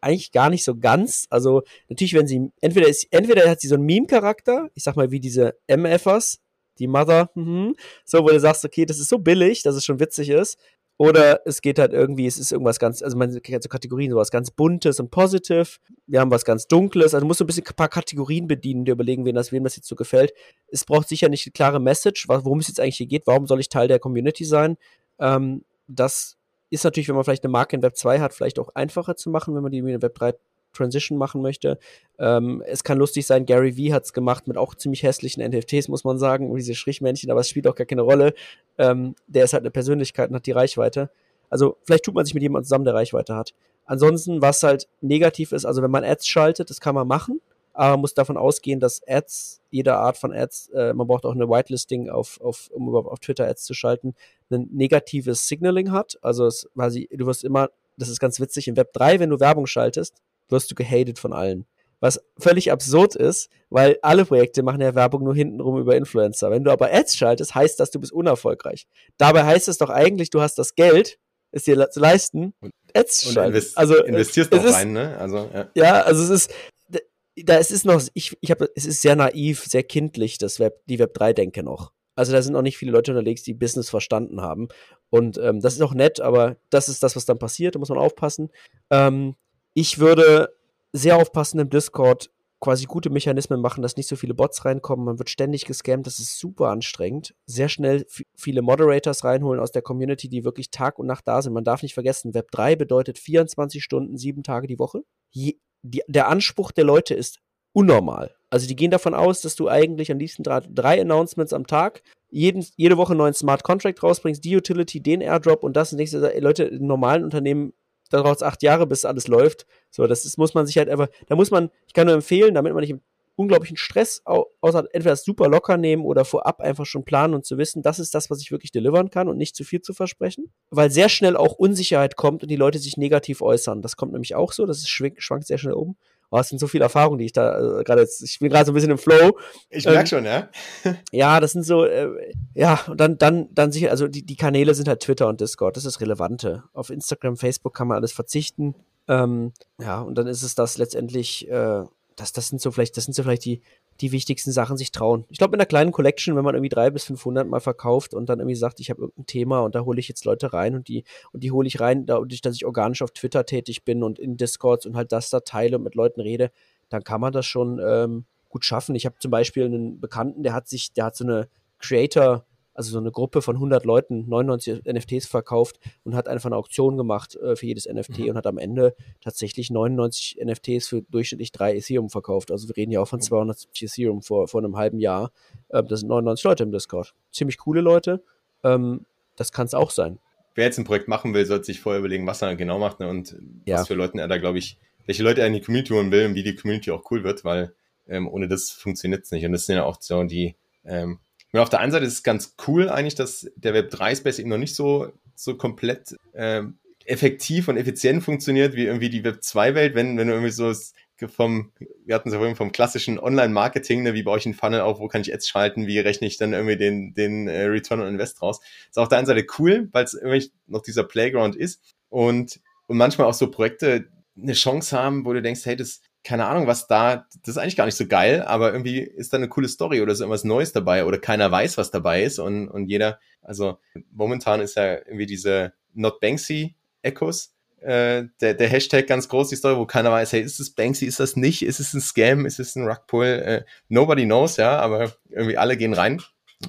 eigentlich gar nicht so ganz. Also natürlich, wenn sie, entweder ist, entweder hat sie so einen Meme-Charakter, ich sag mal wie diese MFers, die Mother, mhm, so, wo du sagst, okay, das ist so billig, dass es schon witzig ist. Oder es geht halt irgendwie, es ist irgendwas ganz, also man kennt so Kategorien, sowas ganz Buntes und Positive. Wir haben was ganz Dunkles. Also du musst so ein bisschen ein paar Kategorien bedienen, dir überlegen, wem das, wem das jetzt so gefällt. Es braucht sicher nicht eine klare Message, worum es jetzt eigentlich hier geht. Warum soll ich Teil der Community sein? Ähm, das ist natürlich, wenn man vielleicht eine Marke in Web 2 hat, vielleicht auch einfacher zu machen, wenn man die in Web 3 Transition machen möchte. Ähm, es kann lustig sein, Gary Vee hat es gemacht mit auch ziemlich hässlichen NFTs, muss man sagen, diese Strichmännchen, aber es spielt auch gar keine Rolle. Ähm, der ist halt eine Persönlichkeit und hat die Reichweite. Also vielleicht tut man sich mit jemandem zusammen, der Reichweite hat. Ansonsten, was halt negativ ist, also wenn man Ads schaltet, das kann man machen, aber man muss davon ausgehen, dass Ads, jede Art von Ads, äh, man braucht auch eine Whitelisting, auf, auf, um überhaupt auf Twitter Ads zu schalten, ein negatives Signaling hat. Also es, quasi, du wirst immer, das ist ganz witzig, im Web 3, wenn du Werbung schaltest, wirst du gehatet von allen. Was völlig absurd ist, weil alle Projekte machen ja Werbung nur hintenrum über Influencer. Wenn du aber Ads schaltest, heißt das, du bist unerfolgreich. Dabei heißt es doch eigentlich, du hast das Geld, es dir zu leisten, Ads zu schalten. Invest also investierst auch rein, ne? Also ja. ja, also es ist da es ist noch ich ich habe es ist sehr naiv, sehr kindlich das Web die Web 3 Denke noch. Also da sind noch nicht viele Leute unterwegs, die Business verstanden haben. Und ähm, das ist auch nett, aber das ist das, was dann passiert. Da muss man aufpassen. Ähm, ich würde sehr aufpassen im Discord, quasi gute Mechanismen machen, dass nicht so viele Bots reinkommen. Man wird ständig gescammt, das ist super anstrengend. Sehr schnell viele Moderators reinholen aus der Community, die wirklich Tag und Nacht da sind. Man darf nicht vergessen, Web 3 bedeutet 24 Stunden, sieben Tage die Woche. Je, die, der Anspruch der Leute ist unnormal. Also die gehen davon aus, dass du eigentlich am liebsten drei, drei Announcements am Tag, jeden, jede Woche einen neuen Smart Contract rausbringst, die Utility, den Airdrop und das nächste. Leute, in normalen Unternehmen da braucht es acht Jahre, bis alles läuft. So, das ist, muss man sich halt einfach, da muss man, ich kann nur empfehlen, damit man nicht im unglaublichen Stress außer entweder super locker nehmen oder vorab einfach schon planen und zu wissen, das ist das, was ich wirklich delivern kann und nicht zu viel zu versprechen. Weil sehr schnell auch Unsicherheit kommt und die Leute sich negativ äußern. Das kommt nämlich auch so, das ist, schwankt sehr schnell um. Oh, es sind so viele Erfahrungen, die ich da äh, gerade jetzt, ich bin gerade so ein bisschen im Flow. Ich merke ähm, schon, ja. ja, das sind so, äh, ja, und dann, dann, dann sicher, also die, die Kanäle sind halt Twitter und Discord, das ist Relevante. Auf Instagram, Facebook kann man alles verzichten. Ähm, ja, und dann ist es das letztendlich, äh, das, das sind so vielleicht, das sind so vielleicht die, die wichtigsten Sachen sich trauen. Ich glaube, in einer kleinen Collection, wenn man irgendwie drei bis 500 mal verkauft und dann irgendwie sagt, ich habe irgendein Thema und da hole ich jetzt Leute rein und die, und die hole ich rein, dadurch, dass ich organisch auf Twitter tätig bin und in Discords und halt das da teile und mit Leuten rede, dann kann man das schon ähm, gut schaffen. Ich habe zum Beispiel einen Bekannten, der hat sich, der hat so eine Creator- also so eine Gruppe von 100 Leuten 99 NFTs verkauft und hat einfach eine Auktion gemacht äh, für jedes NFT mhm. und hat am Ende tatsächlich 99 NFTs für durchschnittlich drei Ethereum verkauft. Also wir reden ja auch von 270 Ethereum vor, vor einem halben Jahr. Ähm, das sind 99 Leute im Discord. Ziemlich coole Leute. Ähm, das kann es auch sein. Wer jetzt ein Projekt machen will, sollte sich vorher überlegen, was er genau macht ne, und ja. was für Leute er da, glaube ich, welche Leute er in die Community holen will und wie die Community auch cool wird, weil ähm, ohne das funktioniert es nicht. Und das sind ja auch so die ähm, und auf der einen Seite ist es ganz cool eigentlich, dass der Web 3 Space eben noch nicht so, so komplett äh, effektiv und effizient funktioniert wie irgendwie die Web 2 Welt, wenn, wenn du irgendwie so vom, wir hatten es ja vorhin vom klassischen Online-Marketing, ne, wie baue ich einen Funnel auf, wo kann ich Ads schalten, wie rechne ich dann irgendwie den, den äh, Return on Invest raus. Ist auf der einen Seite cool, weil es irgendwie noch dieser Playground ist und, und manchmal auch so Projekte eine Chance haben, wo du denkst, hey, das, keine Ahnung, was da, das ist eigentlich gar nicht so geil, aber irgendwie ist da eine coole Story oder so irgendwas Neues dabei oder keiner weiß, was dabei ist und, und jeder, also momentan ist ja irgendwie diese Not Banksy Echos, äh, der, der Hashtag ganz groß, die Story, wo keiner weiß, hey, ist es Banksy, ist das nicht, ist es ein Scam, ist es ein Rugpull, äh, nobody knows, ja, aber irgendwie alle gehen rein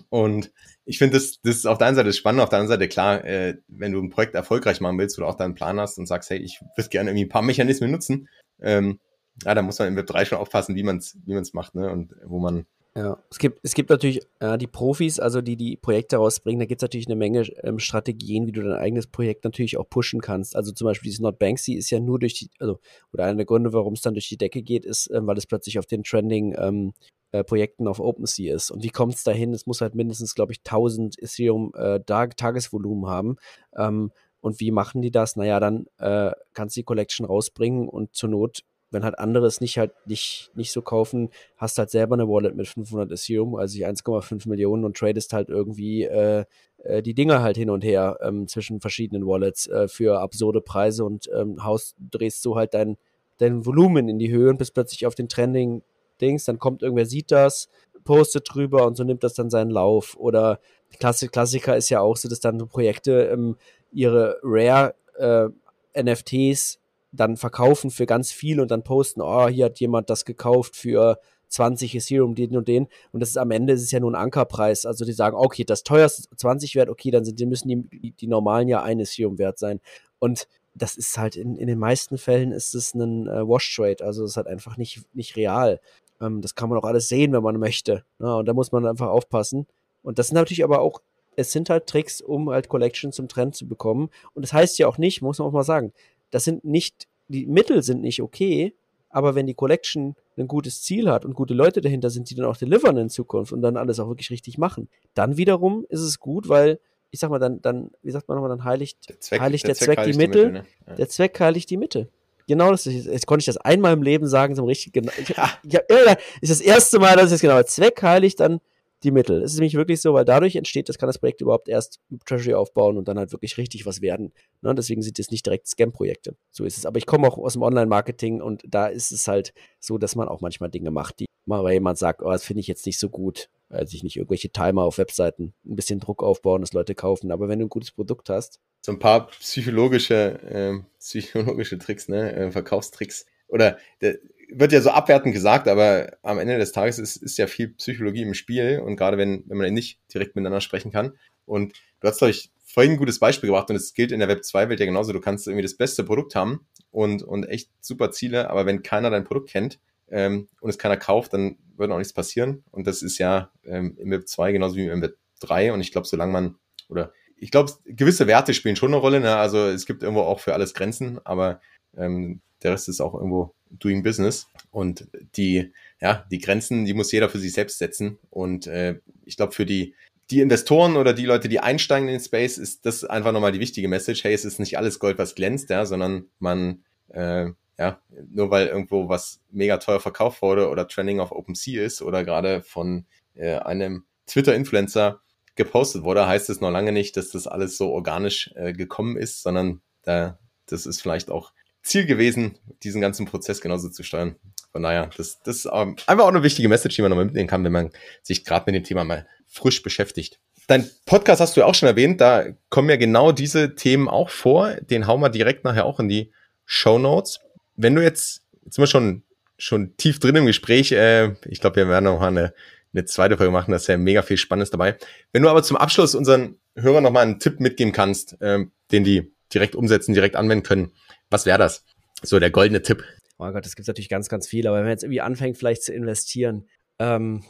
und ich finde, das, das ist auf der einen Seite spannend, auf der anderen Seite klar, äh, wenn du ein Projekt erfolgreich machen willst oder auch deinen Plan hast und sagst, hey, ich würde gerne irgendwie ein paar Mechanismen nutzen, ähm, ja, da muss man im Web 3 schon aufpassen, wie man es wie macht, ne? Und wo man. Ja, es gibt, es gibt natürlich äh, die Profis, also die die Projekte rausbringen, da gibt es natürlich eine Menge ähm, Strategien, wie du dein eigenes Projekt natürlich auch pushen kannst. Also zum Beispiel dieses Not Banksy ist ja nur durch die, also, oder einer der Gründe, warum es dann durch die Decke geht, ist, ähm, weil es plötzlich auf den Trending ähm, äh, Projekten auf OpenSea ist. Und wie kommt es dahin? Es muss halt mindestens, glaube ich, 1000 Ethereum äh, Tagesvolumen haben. Ähm, und wie machen die das? Naja, dann äh, kannst du die Collection rausbringen und zur Not wenn halt andere es nicht halt nicht, nicht so kaufen, hast halt selber eine Wallet mit 500 Ethereum, also 1,5 Millionen und tradest halt irgendwie äh, äh, die Dinger halt hin und her ähm, zwischen verschiedenen Wallets äh, für absurde Preise und ähm, haust, drehst so halt dein, dein Volumen in die Höhe und bist plötzlich auf den Trending-Dings, dann kommt irgendwer, sieht das, postet drüber und so nimmt das dann seinen Lauf. Oder Klassiker ist ja auch so, dass dann Projekte ähm, ihre Rare äh, NFTs dann verkaufen für ganz viel und dann posten, oh, hier hat jemand das gekauft für 20 Ethereum, den und den. Und das ist am Ende ist es ja nur ein Ankerpreis. Also die sagen, okay, das teuerste 20 wert, okay, dann sind, die müssen die, die normalen ja ein Ethereum wert sein. Und das ist halt in, in den meisten Fällen ist es ein äh, Wash-Trade, also es ist halt einfach nicht, nicht real. Ähm, das kann man auch alles sehen, wenn man möchte. Ja, und da muss man einfach aufpassen. Und das sind natürlich aber auch, es sind halt Tricks, um halt Collection zum Trend zu bekommen. Und das heißt ja auch nicht, muss man auch mal sagen, das sind nicht, die Mittel sind nicht okay, aber wenn die Collection ein gutes Ziel hat und gute Leute dahinter sind, die dann auch delivern in Zukunft und dann alles auch wirklich richtig machen, dann wiederum ist es gut, weil ich sag mal, dann, dann, wie sagt man nochmal, dann heiligt der Zweck, heiligt der, der Zweck, Zweck die Mittel, die Mittel ne? ja. der Zweck heiligt die Mitte. Genau das ist, jetzt konnte ich das einmal im Leben sagen, so richtig genau. Ich, ich, ich, ist das erste Mal, dass ich es genau, Zweck heiligt dann die Mittel. Es ist nämlich wirklich so, weil dadurch entsteht, das kann das Projekt überhaupt erst Treasury aufbauen und dann halt wirklich richtig was werden. Ne? Deswegen sind es nicht direkt Scam-Projekte. So ist es. Aber ich komme auch aus dem Online-Marketing und da ist es halt so, dass man auch manchmal Dinge macht, die mal jemand sagt, oh, das finde ich jetzt nicht so gut. Also ich nicht irgendwelche Timer auf Webseiten, ein bisschen Druck aufbauen, dass Leute kaufen. Aber wenn du ein gutes Produkt hast. So ein paar psychologische, äh, psychologische Tricks, ne? Äh, Verkaufstricks. Oder der, wird ja so abwertend gesagt, aber am Ende des Tages ist, ist ja viel Psychologie im Spiel und gerade wenn, wenn man nicht direkt miteinander sprechen kann. Und du hast, glaube ich, vorhin ein gutes Beispiel gebracht und es gilt in der Web 2-Welt ja genauso. Du kannst irgendwie das beste Produkt haben und, und echt super Ziele, aber wenn keiner dein Produkt kennt ähm, und es keiner kauft, dann wird auch nichts passieren. Und das ist ja ähm, im Web 2 genauso wie im Web 3. Und ich glaube, solange man, oder ich glaube, gewisse Werte spielen schon eine Rolle. Ne? Also es gibt irgendwo auch für alles Grenzen, aber ähm, der Rest ist auch irgendwo doing business. Und die, ja, die Grenzen, die muss jeder für sich selbst setzen. Und äh, ich glaube, für die, die Investoren oder die Leute, die einsteigen in den Space, ist das einfach nochmal die wichtige Message. Hey, es ist nicht alles Gold, was glänzt, ja, sondern man, äh, ja, nur weil irgendwo was mega teuer verkauft wurde oder Trending auf OpenSea ist oder gerade von äh, einem Twitter-Influencer gepostet wurde, heißt es noch lange nicht, dass das alles so organisch äh, gekommen ist, sondern da, das ist vielleicht auch Ziel gewesen, diesen ganzen Prozess genauso zu steuern. Von daher, das, das ist ähm, einfach auch eine wichtige Message, die man nochmal mitnehmen kann, wenn man sich gerade mit dem Thema mal frisch beschäftigt. Dein Podcast hast du ja auch schon erwähnt, da kommen ja genau diese Themen auch vor. Den hauen wir direkt nachher auch in die Show Notes. Wenn du jetzt, jetzt sind wir schon, schon tief drin im Gespräch, äh, ich glaube, wir werden noch mal eine, eine zweite Folge machen, da ist ja mega viel Spannendes dabei. Wenn du aber zum Abschluss unseren Hörern nochmal einen Tipp mitgeben kannst, äh, den die direkt umsetzen, direkt anwenden können, was wäre das? So der goldene Tipp. Oh Gott, das gibt natürlich ganz, ganz viel. Aber wenn man jetzt irgendwie anfängt, vielleicht zu investieren, ähm,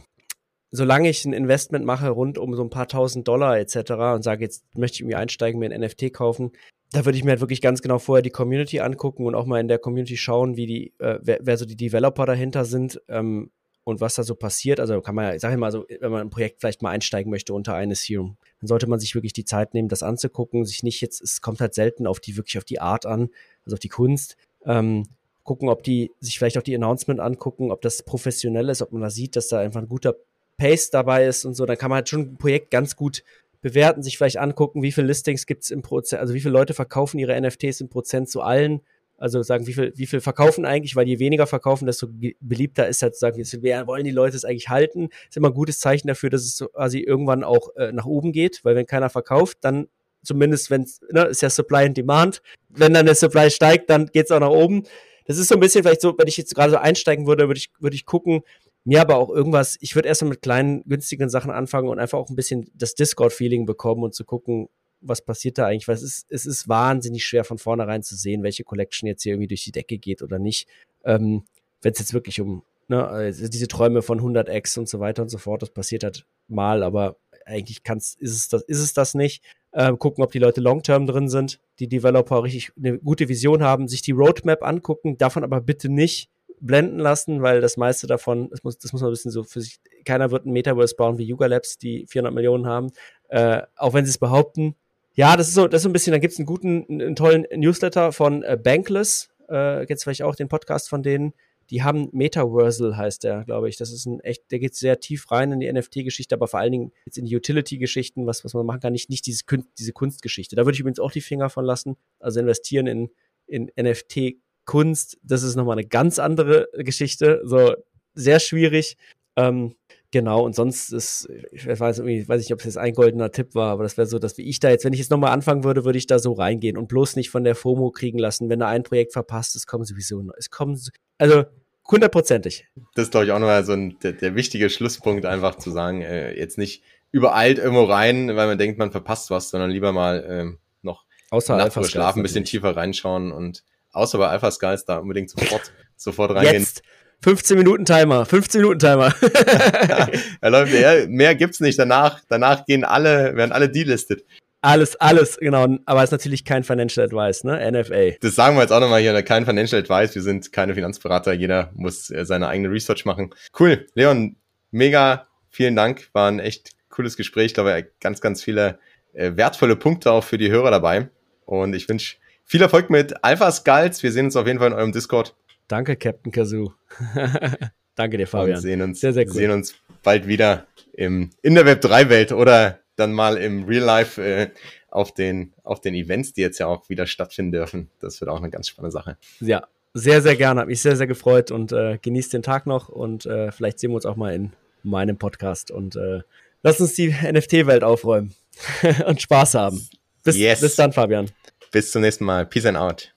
solange ich ein Investment mache rund um so ein paar tausend Dollar etc. und sage, jetzt möchte ich irgendwie einsteigen, mir ein NFT kaufen, da würde ich mir halt wirklich ganz genau vorher die Community angucken und auch mal in der Community schauen, wie die, äh, wer, wer, so die Developer dahinter sind ähm, und was da so passiert. Also kann man ja, ich sage mal so, wenn man ein Projekt vielleicht mal einsteigen möchte unter eine Ethereum, dann sollte man sich wirklich die Zeit nehmen, das anzugucken, sich nicht jetzt, es kommt halt selten auf die, wirklich auf die Art an, also auf die Kunst. Ähm, gucken, ob die sich vielleicht auch die Announcement angucken, ob das professionell ist, ob man da sieht, dass da einfach ein guter Pace dabei ist und so. Dann kann man halt schon ein Projekt ganz gut bewerten, sich vielleicht angucken, wie viele Listings gibt es im Prozent, also wie viele Leute verkaufen ihre NFTs im Prozent zu allen. Also sagen, wie viel, wie viel verkaufen eigentlich, weil je weniger verkaufen, desto beliebter ist halt sagen, wie wollen die Leute es eigentlich halten. ist immer ein gutes Zeichen dafür, dass es quasi irgendwann auch äh, nach oben geht, weil wenn keiner verkauft, dann zumindest wenn es, ne, ist ja Supply and Demand. Wenn dann der Supply steigt, dann geht es auch nach oben. Das ist so ein bisschen vielleicht so, wenn ich jetzt gerade so einsteigen würde, würde ich, würde ich gucken, mir aber auch irgendwas, ich würde erstmal mit kleinen, günstigen Sachen anfangen und einfach auch ein bisschen das Discord-Feeling bekommen und zu gucken, was passiert da eigentlich, weil es ist, es ist wahnsinnig schwer von vornherein zu sehen, welche Collection jetzt hier irgendwie durch die Decke geht oder nicht. Ähm, wenn es jetzt wirklich um ne, also diese Träume von 100x und so weiter und so fort, das passiert halt mal, aber eigentlich kann's, ist es das, ist es das nicht äh, gucken, ob die Leute long-term drin sind, die Developer richtig eine gute Vision haben, sich die Roadmap angucken, davon aber bitte nicht blenden lassen, weil das meiste davon, das muss, das muss man ein bisschen so für sich, keiner wird ein Metaverse bauen wie Yuga Labs, die 400 Millionen haben, äh, auch wenn sie es behaupten. Ja, das ist so, das ist so ein bisschen, da gibt es einen guten, einen tollen Newsletter von äh, Bankless, äh, jetzt vielleicht auch den Podcast von denen, die haben Metaversal heißt der, glaube ich. Das ist ein echt, der geht sehr tief rein in die NFT-Geschichte, aber vor allen Dingen jetzt in die Utility-Geschichten, was, was man machen kann, nicht, nicht diese, diese Kunstgeschichte. Da würde ich übrigens auch die Finger von lassen. Also investieren in, in NFT-Kunst, das ist nochmal eine ganz andere Geschichte. So sehr schwierig. Ähm, Genau, und sonst ist, ich weiß, ich weiß nicht, ob es jetzt ein goldener Tipp war, aber das wäre so, dass wie ich da jetzt, wenn ich jetzt nochmal anfangen würde, würde ich da so reingehen und bloß nicht von der FOMO kriegen lassen, wenn da ein Projekt verpasst, es kommen sowieso es kommen, also Hundertprozentig. Das ist, glaube ich, auch nochmal so ein, der, der, wichtige Schlusspunkt, einfach zu sagen, äh, jetzt nicht übereilt irgendwo rein, weil man denkt, man verpasst was, sondern lieber mal ähm, noch außer Nacht Alpha schlafen, ein bisschen tiefer reinschauen und außer bei Alpha Skies da unbedingt sofort, sofort reingehen. Jetzt. 15 Minuten Timer, 15 Minuten Timer. ja, Leute, mehr, mehr gibt's nicht. Danach, danach gehen alle, werden alle delistet. Alles, alles, genau. Aber es ist natürlich kein Financial Advice, ne? NFA. Das sagen wir jetzt auch nochmal hier, kein Financial Advice. Wir sind keine Finanzberater. Jeder muss äh, seine eigene Research machen. Cool. Leon, mega vielen Dank. War ein echt cooles Gespräch. Ich glaube, ganz, ganz viele äh, wertvolle Punkte auch für die Hörer dabei. Und ich wünsche viel Erfolg mit Alpha Skulls. Wir sehen uns auf jeden Fall in eurem Discord. Danke, Captain Kazoo. Danke dir, Fabian. Und sehen uns, sehr, sehr cool. sehen uns bald wieder im, in der Web 3 Welt oder dann mal im Real Life äh, auf, den, auf den Events, die jetzt ja auch wieder stattfinden dürfen. Das wird auch eine ganz spannende Sache. Ja, sehr, sehr gerne. Hat mich sehr, sehr gefreut und äh, genießt den Tag noch und äh, vielleicht sehen wir uns auch mal in meinem Podcast und äh, lass uns die NFT-Welt aufräumen und Spaß haben. Bis, yes. bis dann, Fabian. Bis zum nächsten Mal. Peace and out.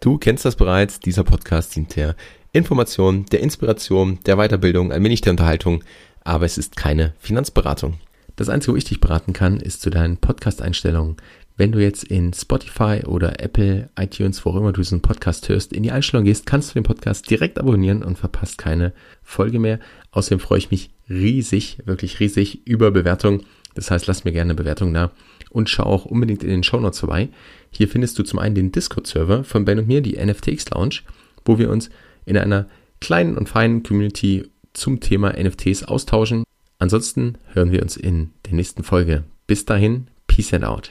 Du kennst das bereits. Dieser Podcast dient der Information, der Inspiration, der Weiterbildung, ein wenig der Unterhaltung, aber es ist keine Finanzberatung. Das Einzige, wo ich dich beraten kann, ist zu deinen Podcast-Einstellungen. Wenn du jetzt in Spotify oder Apple, iTunes, wo auch immer du diesen Podcast hörst, in die Einstellung gehst, kannst du den Podcast direkt abonnieren und verpasst keine Folge mehr. Außerdem freue ich mich riesig, wirklich riesig über Bewertungen. Das heißt, lass mir gerne eine Bewertung da und schau auch unbedingt in den Show Notes vorbei. Hier findest du zum einen den Discord-Server von Ben und mir, die NFTX Lounge, wo wir uns in einer kleinen und feinen Community zum Thema NFTs austauschen. Ansonsten hören wir uns in der nächsten Folge. Bis dahin, Peace and out.